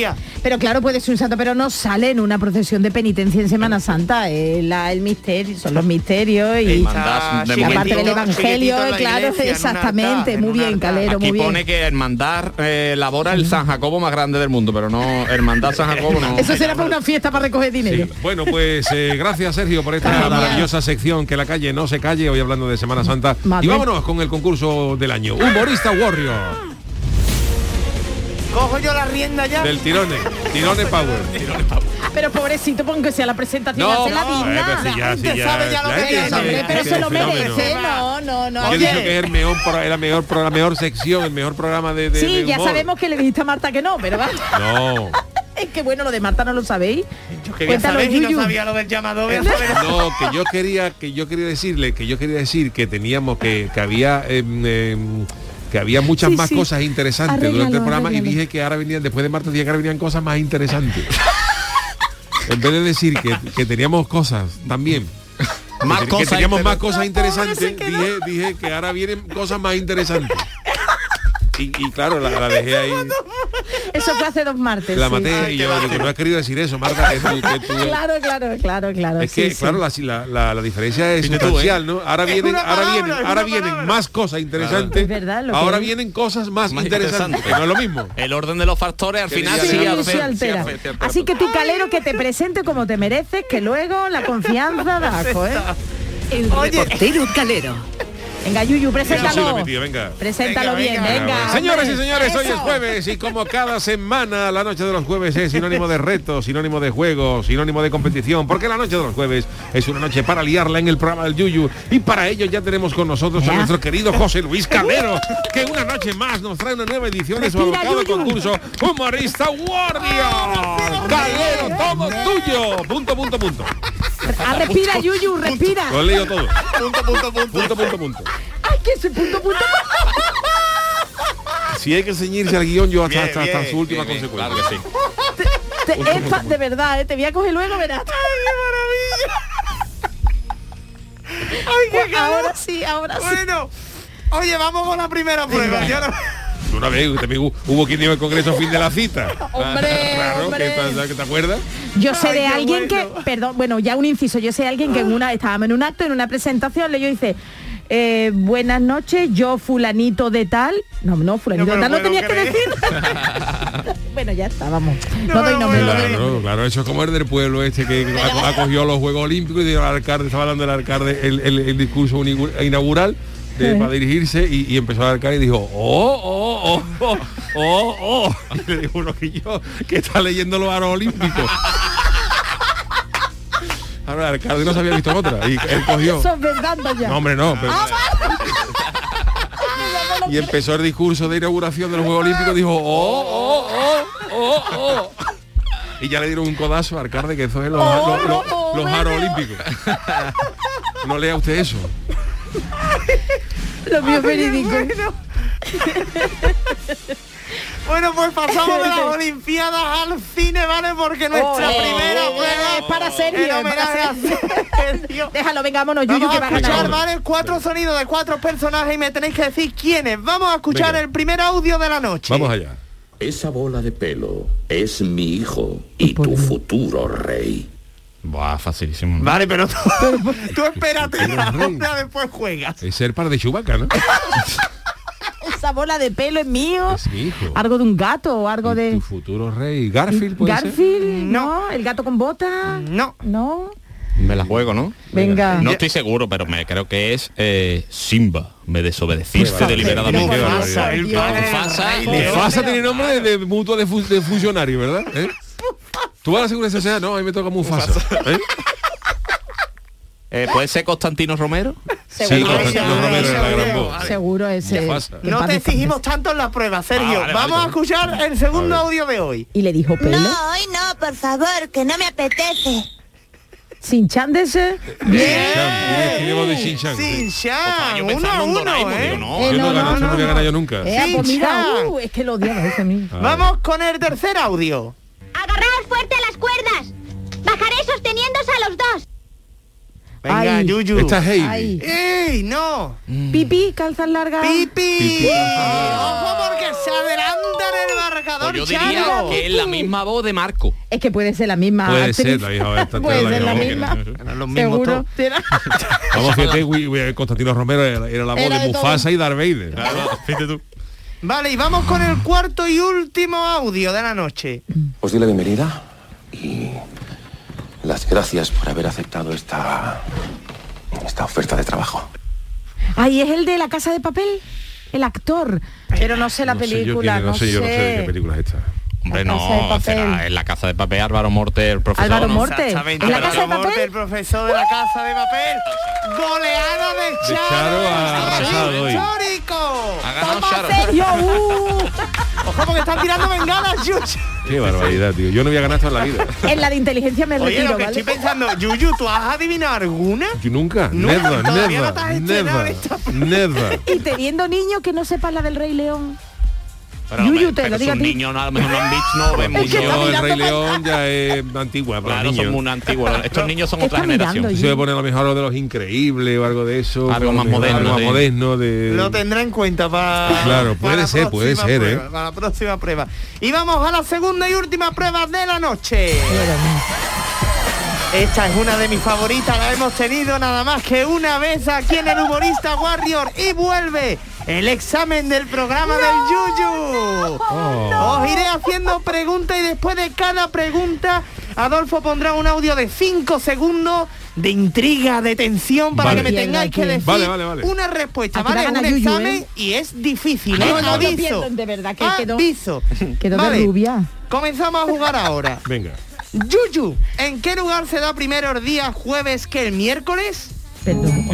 claro, puede ser un santo, pero no sale en una procesión de penitencia en Semana Santa, eh, la- el misterio, son los misterios y, Hermandad de y aparte momento. del Evangelio, la claro, iglesia, exactamente, altar, muy bien, altar. Calero, Aquí muy bien. pone que Hermandad eh, elabora el San Jacobo más grande del mundo, pero no Hermandad San Jacobo no. Eso será para una fiesta para recoger dinero. Sí. Bueno, pues eh, gracias Sergio por esta. Maravillosa sección que la calle no se calle, hoy hablando de Semana Santa. Madre. Y vámonos con el concurso del año. Humorista Warrior. Cojo yo la rienda ya. Del Tirone. Tirone Power. Pero pobrecito, porque sea la presentación No, hace la no, vida. eh, pero si ya, si ya, sabe ya lo que Hombre, pero se es lo merece, no, no, no. Yo he Oye. dicho que es el mejor, la mejor, la mejor sección, el mejor programa de, de Sí, de ya sabemos que le dijiste a Marta que no, pero va. No, Es que bueno, lo de Marta no lo sabéis. Yo quería Cuéntalo, saber y no sabía lo del llamador. saber. no, que yo quería, que yo quería decirle, que yo quería decir que teníamos que, que había em, em, que había muchas Sí, más sí. cosas interesantes durante el programa y dije que ahora venían, después de Marta dije que ahora venían cosas más interesantes. en vez de decir que, que teníamos cosas también. Más que, que cosas teníamos más interesantes. cosas interesantes, dije, dije que ahora vienen cosas más interesantes. Y, y claro, la, la dejé ahí, Eso fue hace dos martes. la sí. maté y yo digo, no has querido decir eso, Marta, que tú, que tú- Claro, claro, claro, claro. es sí, que, sí. claro, la, la, la- la diferencia es sustancial, ¿no? Ahora vienen, una ahora palabra, vienen, ahora vienen palabra. más cosas interesantes. Es verdad, ahora es. vienen cosas más, Más interesantes. Que no es lo mismo. El orden de los factores al final sí. Sí, sí, altera. sí, altera Así que tú, Calero, que te presente como te mereces, que luego la confianza da asco, ¿eh? El reportero Calero. Venga, Yuyu, preséntalo. metido, venga. Preséntalo Venga, bien, venga. venga. Señoras y señores, hoy es jueves y como cada semana la noche de los jueves es sinónimo de reto, sinónimo de juego, sinónimo de competición, porque la noche de los jueves es una noche para liarla en el programa del Yuyu y para ello ya tenemos con nosotros a nuestro querido José Luis Calero, que una noche más nos trae una nueva edición de su abocado concurso Humorista Warrior. Calero, todo tuyo. Punto, punto, punto. Ah, respira, Yuyu, respira. Lo he leído todo. Punto, punto, punto. Punto, punto, punto. Ay, que ese punto, punto. Si hay que ceñirse al guion, yo hasta, Bien, hasta, hasta bien, su última bien, consecuencia. Claro que sí. Te- es pa- de verdad, ¿eh? te voy a coger luego, verás. Pues ahora sí, ahora sí. Bueno, oye, vamos con la primera prueba. No- Una vez también hu- hubo quien iba al Congreso a fin de la cita. Hombre, claro, hombre. que te, que te acuerdas? Yo sé Ay, de qué alguien bueno. que, perdón, bueno, ya un inciso, yo sé de alguien que en una, estábamos en un acto, en una presentación, le yo dice, eh, buenas noches, yo fulanito de tal. No, no, fulanito No de tal lo no tenías que puedo decir. bueno, ya está, vamos. No, No doy nombre, no puedo doy creer. nombre. Claro, claro, eso es como el del pueblo este que aco- acogió los Juegos Olímpicos y dio al alcalde, estaba hablando el alcalde el, el- el discurso inaugural de- para dirigirse y, y empezó a alcalde y dijo, oh, oh, oh, oh, oh, oh. Y le dijo uno que yo, que está leyendo los aros olímpicos. Ahora el alcalde no se había visto otra y él cogió. Eso es verdad, ya. No, hombre, no. pero- y empezó el discurso de inauguración de los Juegos Olímpicos, dijo, oh, oh, oh, oh, oh. Y ya le dieron un codazo al alcalde que eso es los, Oh, los, los- oh, los aros olímpicos. No lea usted eso. Lo mío verídico. Bueno, pues pasamos de las Olimpiadas al cine, ¿vale? Porque nuestra Oh, primera oh, prueba es para Sergio, es para Sergio. Déjalo, venga, vámonos, Yuyu, Vamos que va a ganar. escuchar, ¿vale? Cuatro sonidos de cuatro personajes y me tenéis que decir quiénes. Vamos a escuchar Venga. el primer audio de la noche. Vamos allá. Esa bola de pelo es mi hijo y tu futuro rey. Buah, facilísimo. Vale, pero tú, tú espérate, ahora después juegas. Es el par de Chubaca, ¿no? Esa bola de pelo es mío. Es mi hijo. Algo de un gato o algo de... Tu futuro rey. Garfield puede ser. Garfield, no. El gato con botas. No. No. Me la juego, ¿no? Venga. No estoy seguro, pero me creo que es eh, Simba. Me desobedeciste Qué deliberadamente. barbaridad. el Mufasa, Mufasa. Mufasa tiene nombre de, de mutuo de, fu- de funcionario, ¿verdad? ¿Eh? ¿Tú vas a la seguridad social? No, a mí me toca Mufasa. ¿Eh? Eh, ¿Puede ser Constantino Romero? Sí, Seguro. Constantino Romero era la gran voz. Seguro ese. No te exigimos tanto en la prueba, Sergio. Ah, vale, Vamos vale. a escuchar el segundo audio de hoy. Y le dijo pelo. No, hoy no, por favor, que no me apetece. Sin chan de ese. Shin-chan, tiene- tiene voz de Shin-chan, sí. Sin Chan, yo uno a uno, Doraemon, ¿eh? digo, no. Eh, no, no, no, eso no no, voy a ganar yo nunca. Eh, pues mira, Shin-chan. uh, es que lo odiaba ese a mí. Vamos con el tercer audio. Agarraos fuerte las cuerdas. Bajaré sosteniéndose a los dos. Venga, Ay. Yuyu. Esta es Heidi. Ay. ¡Ey, no! Pipi, calzas largas. ¡Pipi! Pipi. ¡Ojo porque se adelanta en el marcador, Pues yo diría Charo! que es la misma voz de Marco. Es que puede ser la misma. Puede actriz. ser la misma, esta- Puede ser la misma. misma. Eran los mismos Seguro. todos. Vamos, fíjate, Wi- Wi- Constantino Romero era, era la voz Era de de todo. Mufasa y Darth Vader. Fíjate tú. Vale, y vamos con el cuarto y último audio de la noche. Os doy la bienvenida y las gracias por haber aceptado esta, esta oferta de trabajo. Ay, es el de la casa de papel. El actor. Pero no sé la No sé yo película. es, no sé yo, no sé de qué película es esta. Hombre, La Casa de no, Papel. será en la casa de papel Álvaro Morte, el profesor. Álvaro ¿no? Morte. Exactamente. ¿En la casa de papel? El profesor de la casa de papel. Goleada de De Charo. Charo ha arrasado hoy. histórico. Ha ganado Toma, Charo. Sergio, uh. Ojo porque están tirando bengalas, Yuyu. Qué barbaridad, tío. Yo no voy a ganar esto en la vida. En la de inteligencia me Oye, retiro, lo que ¿vale? estoy pensando, Yuyu, ¿tú has adivinado alguna? Yo nunca. Nunca, Never, todavía no never, never, never. Y teniendo niños que no sepan la del Rey León. Pero, Yuyu, te pero lo digo a son ti. niños, no, a lo mejor no han visto, no ven mucho. el Rey León ya es antigua para Claro, niños. son muy antiguos. Estos niños son ¿Qué otra generación. Se a poner a lo mejor algo de los increíbles o algo de eso. Algo más Algo moderno, más sí. moderno de... Lo tendré en cuenta para. Claro, puede para ser, puede ser, ¿eh? Para la próxima prueba. Y vamos a la segunda y última prueba de la noche. Esta es una de mis favoritas, la hemos tenido nada más que una vez aquí en el Humorista Warrior y vuelve el examen del programa del Yuyu. Os iré haciendo preguntas y después de cada pregunta Adolfo pondrá un audio de 5 segundos de intriga, de tensión para Vale. que me tengáis que decir Vale, vale, vale. una respuesta, ¿vale? Un Yuyu, examen ¿eh? y es difícil, ¿eh? Aviso. de verdad, que quedó- Aviso. Quedó de rubia. Comenzamos a jugar ahora. Venga. Yuyu, ¿en qué lugar se da primero el día jueves que el miércoles? Perdón.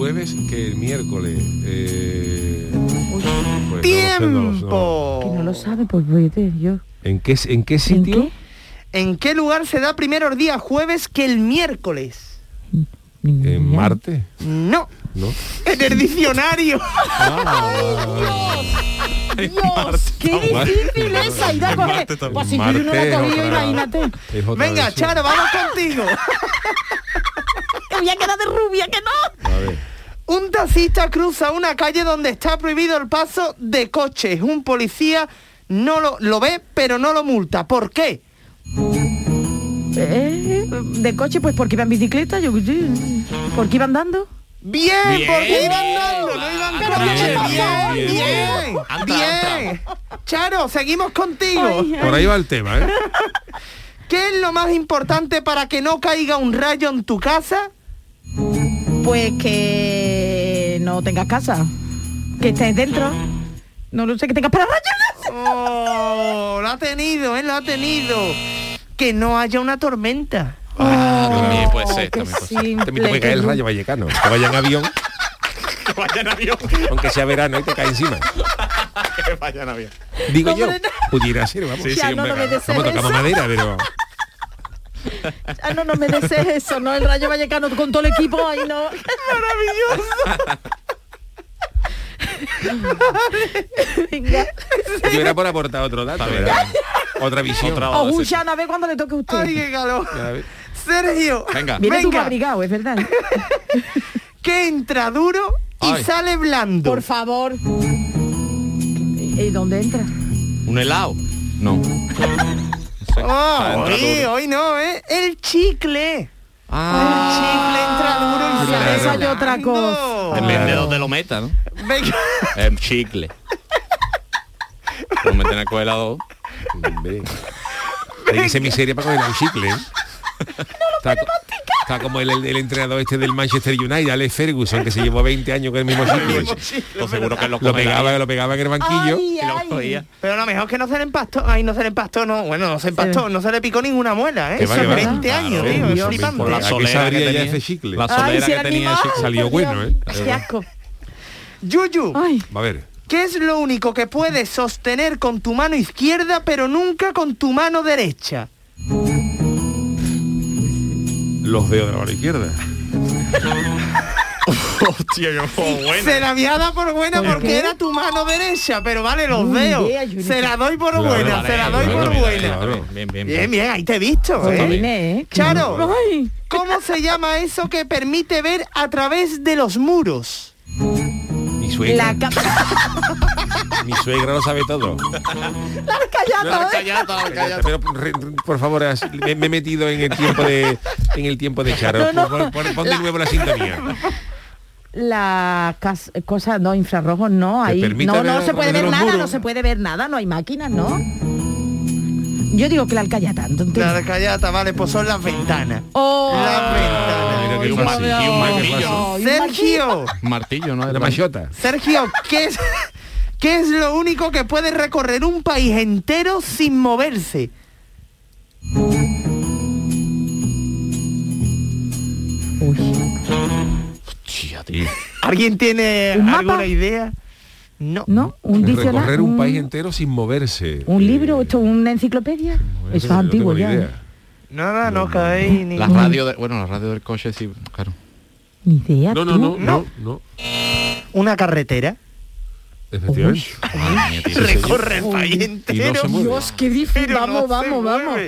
Jueves que el miércoles. Eh, pues ¡Tiempo! Que no lo sabe, pues vete, yo. ¿En qué, en qué ¿En sitio? qué? ¿En qué lugar se da primero el día jueves que el miércoles? En Marte. No, ¿No? en el diccionario. Dios, qué difícil es Aida coger. Pues si yo no la Marte, otra- imagínate. Venga. Charo, vamos contigo. Que voy a quedar de rubia, que no. A ver. Un taxista cruza una calle donde está prohibido el paso de coches. Un policía no lo, lo ve, pero no lo multa. ¿Por qué? Eh, de coche, pues porque iba en bicicleta, yo sé. Porque iba andando. Bien, Bien, porque iban bien. dando, no iban Pero con ¿qué coche. pasa Bien, bien, Han bien. Charo, seguimos contigo. Por ahí va el tema, ¿eh? ¿Qué es lo más importante para que no caiga un rayo en tu casa? Pues que no tengas casa. Que estés dentro. No lo sé, que tengas para rayos. Oh, lo ha tenido, ¿eh? Lo ha tenido. Que no haya una tormenta. Ah, también puede ser. También puede ser. También te puede caer el rayo vallecano. Que vaya en avión. vaya en avión. Aunque sea verano y te cae encima. que vaya en avión. Digo yo, no. pudiera ser, vamos. Sí, sí, Ya, no, no me desees Vamos, tocamos eso. madera, pero... Ah, no, no me desees eso, ¿no? El Rayo Vallecano con todo el equipo ahí, no. Maravilloso. Venga. Yo era por aportar otro dato, ¿verdad? Otra visión. Otra O un Shana, a ver cuándo le toque a usted. Ay, qué calor. Sergio. Venga. Viene Venga. abrigado, es verdad. Que entra duro y Ay. sale blando. Por favor. ¿Y dónde entra? ¿Un helado? No. No sé. Oh, hoy, hoy no, ¿eh? El chicle. Ah, El chicle entra duro y Claro. sale Eso hay otra cosa. Depende de donde lo meta, ¿no? Venga. El chicle. Lo meten en el congelador. Hombre. Hay que ser miseria para coger un chicle. ¿eh? Co- está como el, el- el entrenador este del Manchester United, Alex Ferguson, que se llevó 20 años con el mismo chicle. Pues seguro que lo, Lo pegaba, lo pegaba en el banquillo. Ay, y lo ay. cogía. Pero lo mejor que no se le empastó. Ay, no se le empastó, no. Bueno, no se empastó, no se le picó ninguna muela, ¿eh? Eso que va. 20 años, Claro, tío. Es Dios, flipante. Por la ¿A qué solera que ya tenía. ese chicle? La Ay, solera si que tenía animal, ese- Salió bueno. ¿eh? Qué asco. Yuyu, Ay, A ver. ¿qué es lo único que puedes sostener con tu mano izquierda pero nunca con tu mano derecha? Los dedos de la mano izquierda. Hostia, yo fue bueno. Se la había dado por buena ¿Por porque qué? era tu mano derecha, pero vale los Ni dedos. se la doy por Claro, buena, Vale, se la doy por buena. vale, Bien, bien, Bien, bien, ahí te he visto, ¿eh? Vine, ¿eh? Charo. ¿Cómo se llama eso que permite ver a través de los muros? Mi suegra. la capa. Mi suegra lo sabe todo. Callado, ¿eh? Callata, callata. Pero re- por favor, me, me he metido en el tiempo de en el tiempo de Charo. No, no. Pon, pon- de nuevo la sintonía. La cas- cosa, no, infrarrojos no, ahí. No, no se puede ver nada, muros. no se puede ver nada, no hay máquinas, ¿no? Yo digo que la alcayata, entonces. La callata, vale, pues son las ventanas. Oh, Las ventanas. Y un y un martillo. Sergio, Martillo, ¿no? La machota. Sergio, ¿qué es, ¿qué es lo único que puede recorrer un país entero sin moverse? Hostia, tío. ¿Alguien tiene alguna idea? No. ¿No? Un diccionario. Recorrer un un- país entero sin moverse. ¿Un Eh, libro? ¿Esto una enciclopedia? no Eso es antiguo ya. idea. Nada, no caéis ni... La radio, de, bueno, la radio del coche sí, claro. Ni idea. No, no, no, no, no. Una carretera. Efectivamente. Recorre el país no entero. Dios, qué difícil. pero Vamos, no vamos, vamos.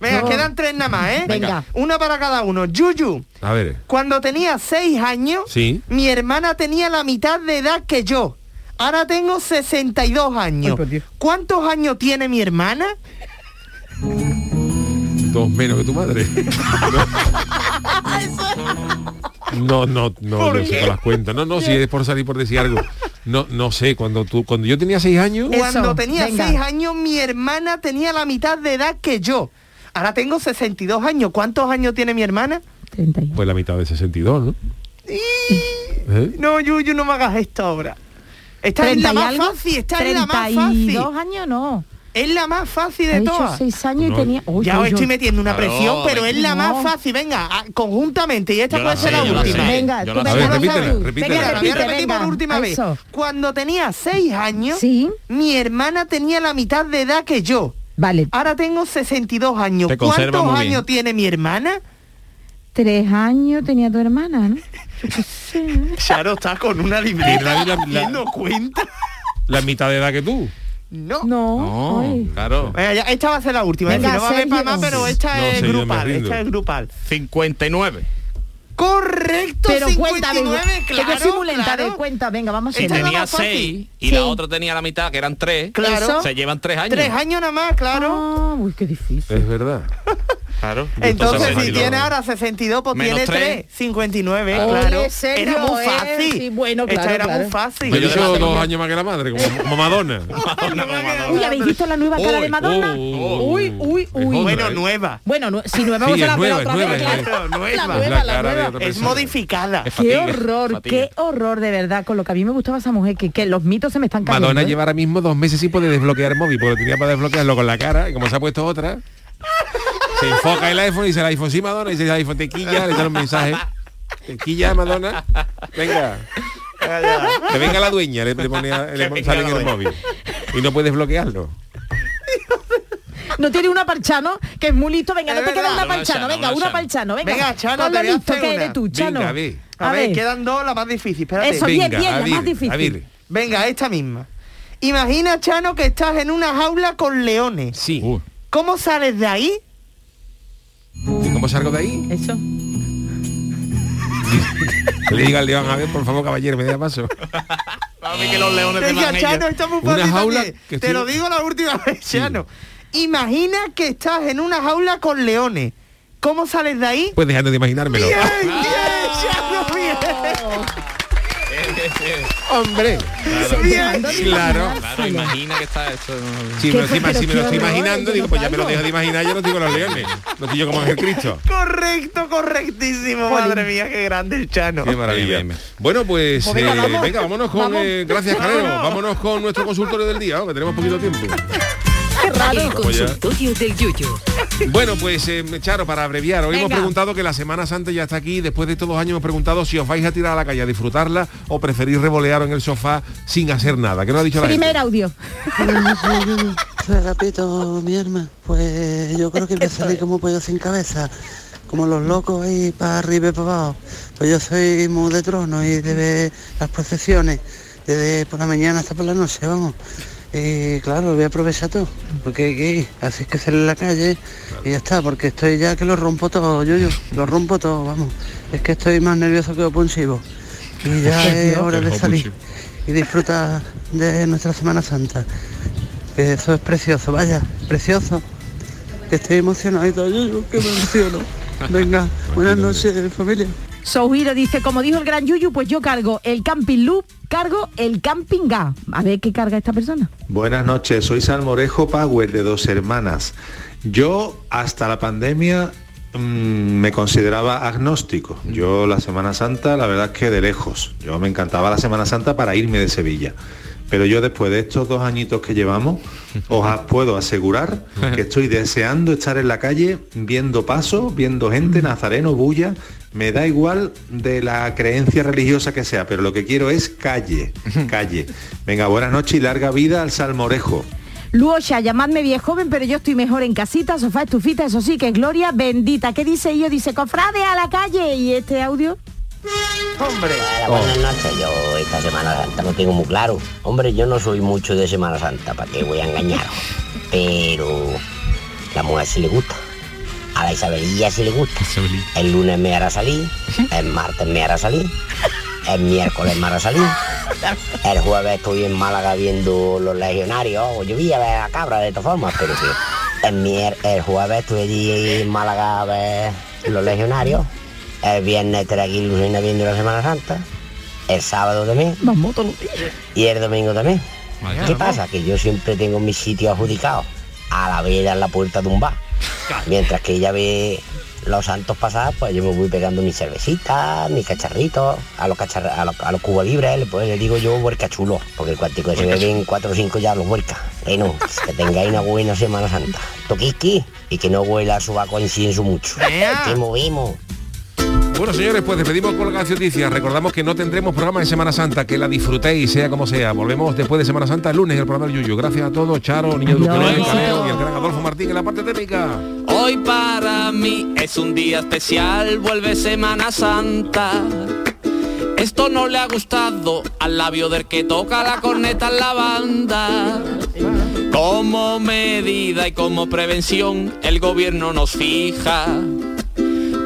Venga, No. quedan tres nada más, ¿eh? Venga. Una para cada uno. Yuyu, A ver. cuando tenía seis años, Sí. mi hermana tenía la mitad de edad que yo. Ahora tengo 62 años. Ay. ¿Cuántos años tiene mi hermana? Dos menos que tu madre. No, no, no, ¿Por yo sé con las cuentas. No, no, si es por salir por decir algo. No, no sé, cuando tú, cuando yo tenía seis años, Eso, Cuando tenía venga. 6 años, mi hermana tenía la mitad de edad que yo. Ahora tengo 62 años. ¿Cuántos años tiene mi hermana? 31. pues la mitad de 62, ¿no? ¿Eh? No, Yuyu, no me hagas esto ahora. Esta es 30 la y más algo. fácil, esta es la más fácil. 32 años no. Es la más fácil de Ha dicho todas. 6 años No. y tenía... Uy, ya os uy, estoy metiendo una Claro, presión, pero es la no. más fácil. Venga, a- conjuntamente. Y esta Yo puede la ser sé, la última. Venga, tú la venga, repítela, repítela. Repite, repetir venga. por última vez. Eso. Cuando tenía 6 años, Sí. mi hermana tenía la mitad de edad que yo. Vale, Ahora tengo 62 años. Te ¿Cuántos años tiene mi hermana? tres años tenía tu hermana, ¿no? Charo está con una libreta haciendo cuenta. La mitad de edad que tú. No. No. No, ay. claro. Venga, ya, esta va a ser la última. Venga, no va a haber para más, pero esta No es grupal. Esta es grupal. 59. Correcto, Pero 59, cuéntame, claro, que yo soy muy lenta claro. de cuenta. Venga, vamos a tenía más fácil. 6 y Sí. la otra tenía la mitad, que eran 3. Claro. Eso. Se llevan 3 años. Tres años nada más, claro. Ah, uy, qué difícil. Es verdad. Claro. Entonces, si 62. tiene ahora 62, pues Menos tiene tres. 3, 59, Ole, claro. Era muy eh, fácil. sí, bueno, Esta claro, era claro. muy fácil. La dos años más que la madre, como, Madonna. Uy, ¿habéis visto la nueva cara de Madonna? uy, Uy, uy. Bueno, ¿eh? nueva. Bueno, si nueva vamos a es la nueva, otra nueva, vez, es claro. nueva. La Nueva. La nueva. Es modificada. Es Qué horror, fatiga. qué horror de verdad, con lo que a mí me gustaba esa mujer, que, que los mitos se me están cayendo. Madonna ¿eh? lleva ahora mismo dos meses sin poder desbloquear el móvil, porque tenía para desbloquearlo con la cara, y como se ha puesto otra, se enfoca el iPhone y dice el iPhone sí Madonna, y dice el iPhone tequilla, le da un mensaje. Tequilla Madonna. Venga. Que venga la dueña, le, le venga sale en el móvil. Y no puedes bloquearlo. No tiene una parchano, que es muy listo. Venga, Es no te queda una parchano. Chano, Venga, una una Chano. parchano. Venga, Venga, Chano, Con te lo voy a listo hacer que una. eres tú, Chano. Venga, a ver. A, A quedan dos, la más difícil. Espérate. Eso, Venga, bien, a la más difícil. a. Venga, esta misma. Imagina, Chano, que estás en una jaula con leones. Sí. ¿Cómo sales de ahí? ¿Y cómo salgo de ahí? Eso. Le diga al león, a ver, por favor, caballero, me da paso. que los leones Venga, Chano, está muy Una fácil jaula que Te estoy- lo digo la última vez, Chano. Imagina que estás en una jaula con leones. ¿Cómo sales de ahí? Pues dejando de imaginármelo. Bien, bien, Chano, bien. Hombre. Bien. Claro. Claro, imagina que está esto. Si, ¿Qué me, si lo estoy imaginando, digo, no pues ya me lo dejo de imaginar, yo no digo los leones. No estoy yo como Ángel Cristo. Correcto, correctísimo. Madre mía, qué grande el Chano. Qué maravilla. Bueno, pues Pues venga, eh, vamos. venga, vámonos con... Vamos. eh, gracias, Calero. Vámonos. Vámonos con nuestro consultorio del día, ¿no? que tenemos poquito tiempo. Consultorio del. Bueno, pues eh, Charo, para abreviar, hoy hemos preguntado que la Semana Santa ya está aquí. Después de estos dos años hemos preguntado si os vais a tirar a la calle a disfrutarla o preferís revolear en el sofá sin hacer nada. ¿Qué nos ha dicho la gente? Primer audio. Soy Rapito, mi hermano. Pues yo creo que voy a salir como pollo sin cabeza, como los locos ahí para arriba y para abajo. Pues yo soy muy de trono y de ver las procesiones, desde por la mañana hasta por la noche, vamos. Y claro, voy a aprovechar todo, porque ir, así es que salir a la calle y ya está, porque estoy ya que lo rompo todo, yo, yo, lo rompo todo, vamos. Es que estoy más nervioso que un chivo. Y ya es hora de salir y disfrutar de nuestra Semana Santa. Que eso es precioso, vaya, precioso. Que estoy emocionado y todo, yo, yo, que me emociono. Venga, buenas noches, familia. Souhiro dice, como dijo el gran Yuyu, pues yo cargo el camping loop, cargo el camping gas. A ver qué carga esta persona. Buenas noches, soy Salmorejo Power de Dos Hermanas. Yo hasta la pandemia mm, me consideraba agnóstico. Yo la Semana Santa, la verdad es que de lejos. Yo me encantaba la Semana Santa para irme de Sevilla. Pero yo después de estos dos añitos que llevamos, os puedo asegurar que estoy deseando estar en la calle viendo pasos, viendo gente, nazareno, bulla. Me da igual de la creencia religiosa que sea, pero lo que quiero es calle, calle. Venga, buenas noches y larga vida al salmorejo. Luosha, llamadme bien joven, pero yo estoy mejor en casita, sofá, estufita, eso sí, que es gloria bendita. ¿Qué dice ello? Dice, cofrade a la calle. ¿Y este audio? Hombre. Hola, buenas noches. Yo esta Semana Santa no tengo muy claro. Hombre, yo no soy mucho de Semana Santa, ¿para qué voy a engañar? Pero la mujer sí le gusta. A la Isabelilla sí le gusta. El lunes me hará salir, el martes me hará salir, el miércoles me hará salir. El jueves estoy en Málaga viendo los legionarios. O yo vi a ver a cabra de todas formas, pero que el, mier- el jueves estuve allí en Málaga a ver los legionarios. El viernes estaré aquí en Lucena viendo la Semana Santa. El sábado también. Vamos todos los días. Y el domingo también. Vaya, ¿Qué vamos. pasa? Que yo siempre tengo mi sitio adjudicado a la vera en la puerta de un bar. Mientras que ella ve los santos pasar, pues yo me voy pegando mis cervecitas, mis cacharritos, a los cacharr- a los, a los cubos libres, pues le digo yo huerca chulo, porque el cuartico se beben cuatro o cinco ya los huercas. Bueno, que tengáis una buena Semana Santa. Toquiski y que no huela a sobaco incienso mucho. Movimos. Bueno, señores, pues despedimos con la noticias. Recordamos que no tendremos programa en Semana Santa, que la disfrutéis, sea como sea. Volvemos después de Semana Santa el lunes el programa del Yuyu. Gracias a todos, Charo, Niño de Adiós. Duque, Caleo y el gran Adolfo Martín en la parte técnica. Hoy para mí es un día especial, vuelve Semana Santa. Esto no le ha gustado al labio del que toca la corneta en la banda. Como medida y como prevención, el gobierno nos fija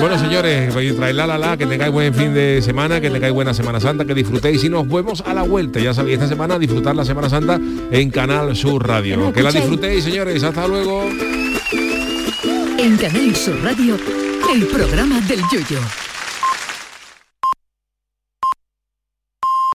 Bueno, señores, a traer la la la, que tengáis buen fin de semana, que tengáis buena Semana Santa, que disfrutéis y nos vemos a la vuelta. Ya sabéis, esta semana disfrutar la Semana Santa en Canal Sur Radio. Que la disfrutéis, señores. Hasta luego. En Canal Sur Radio, el programa del Yoyo.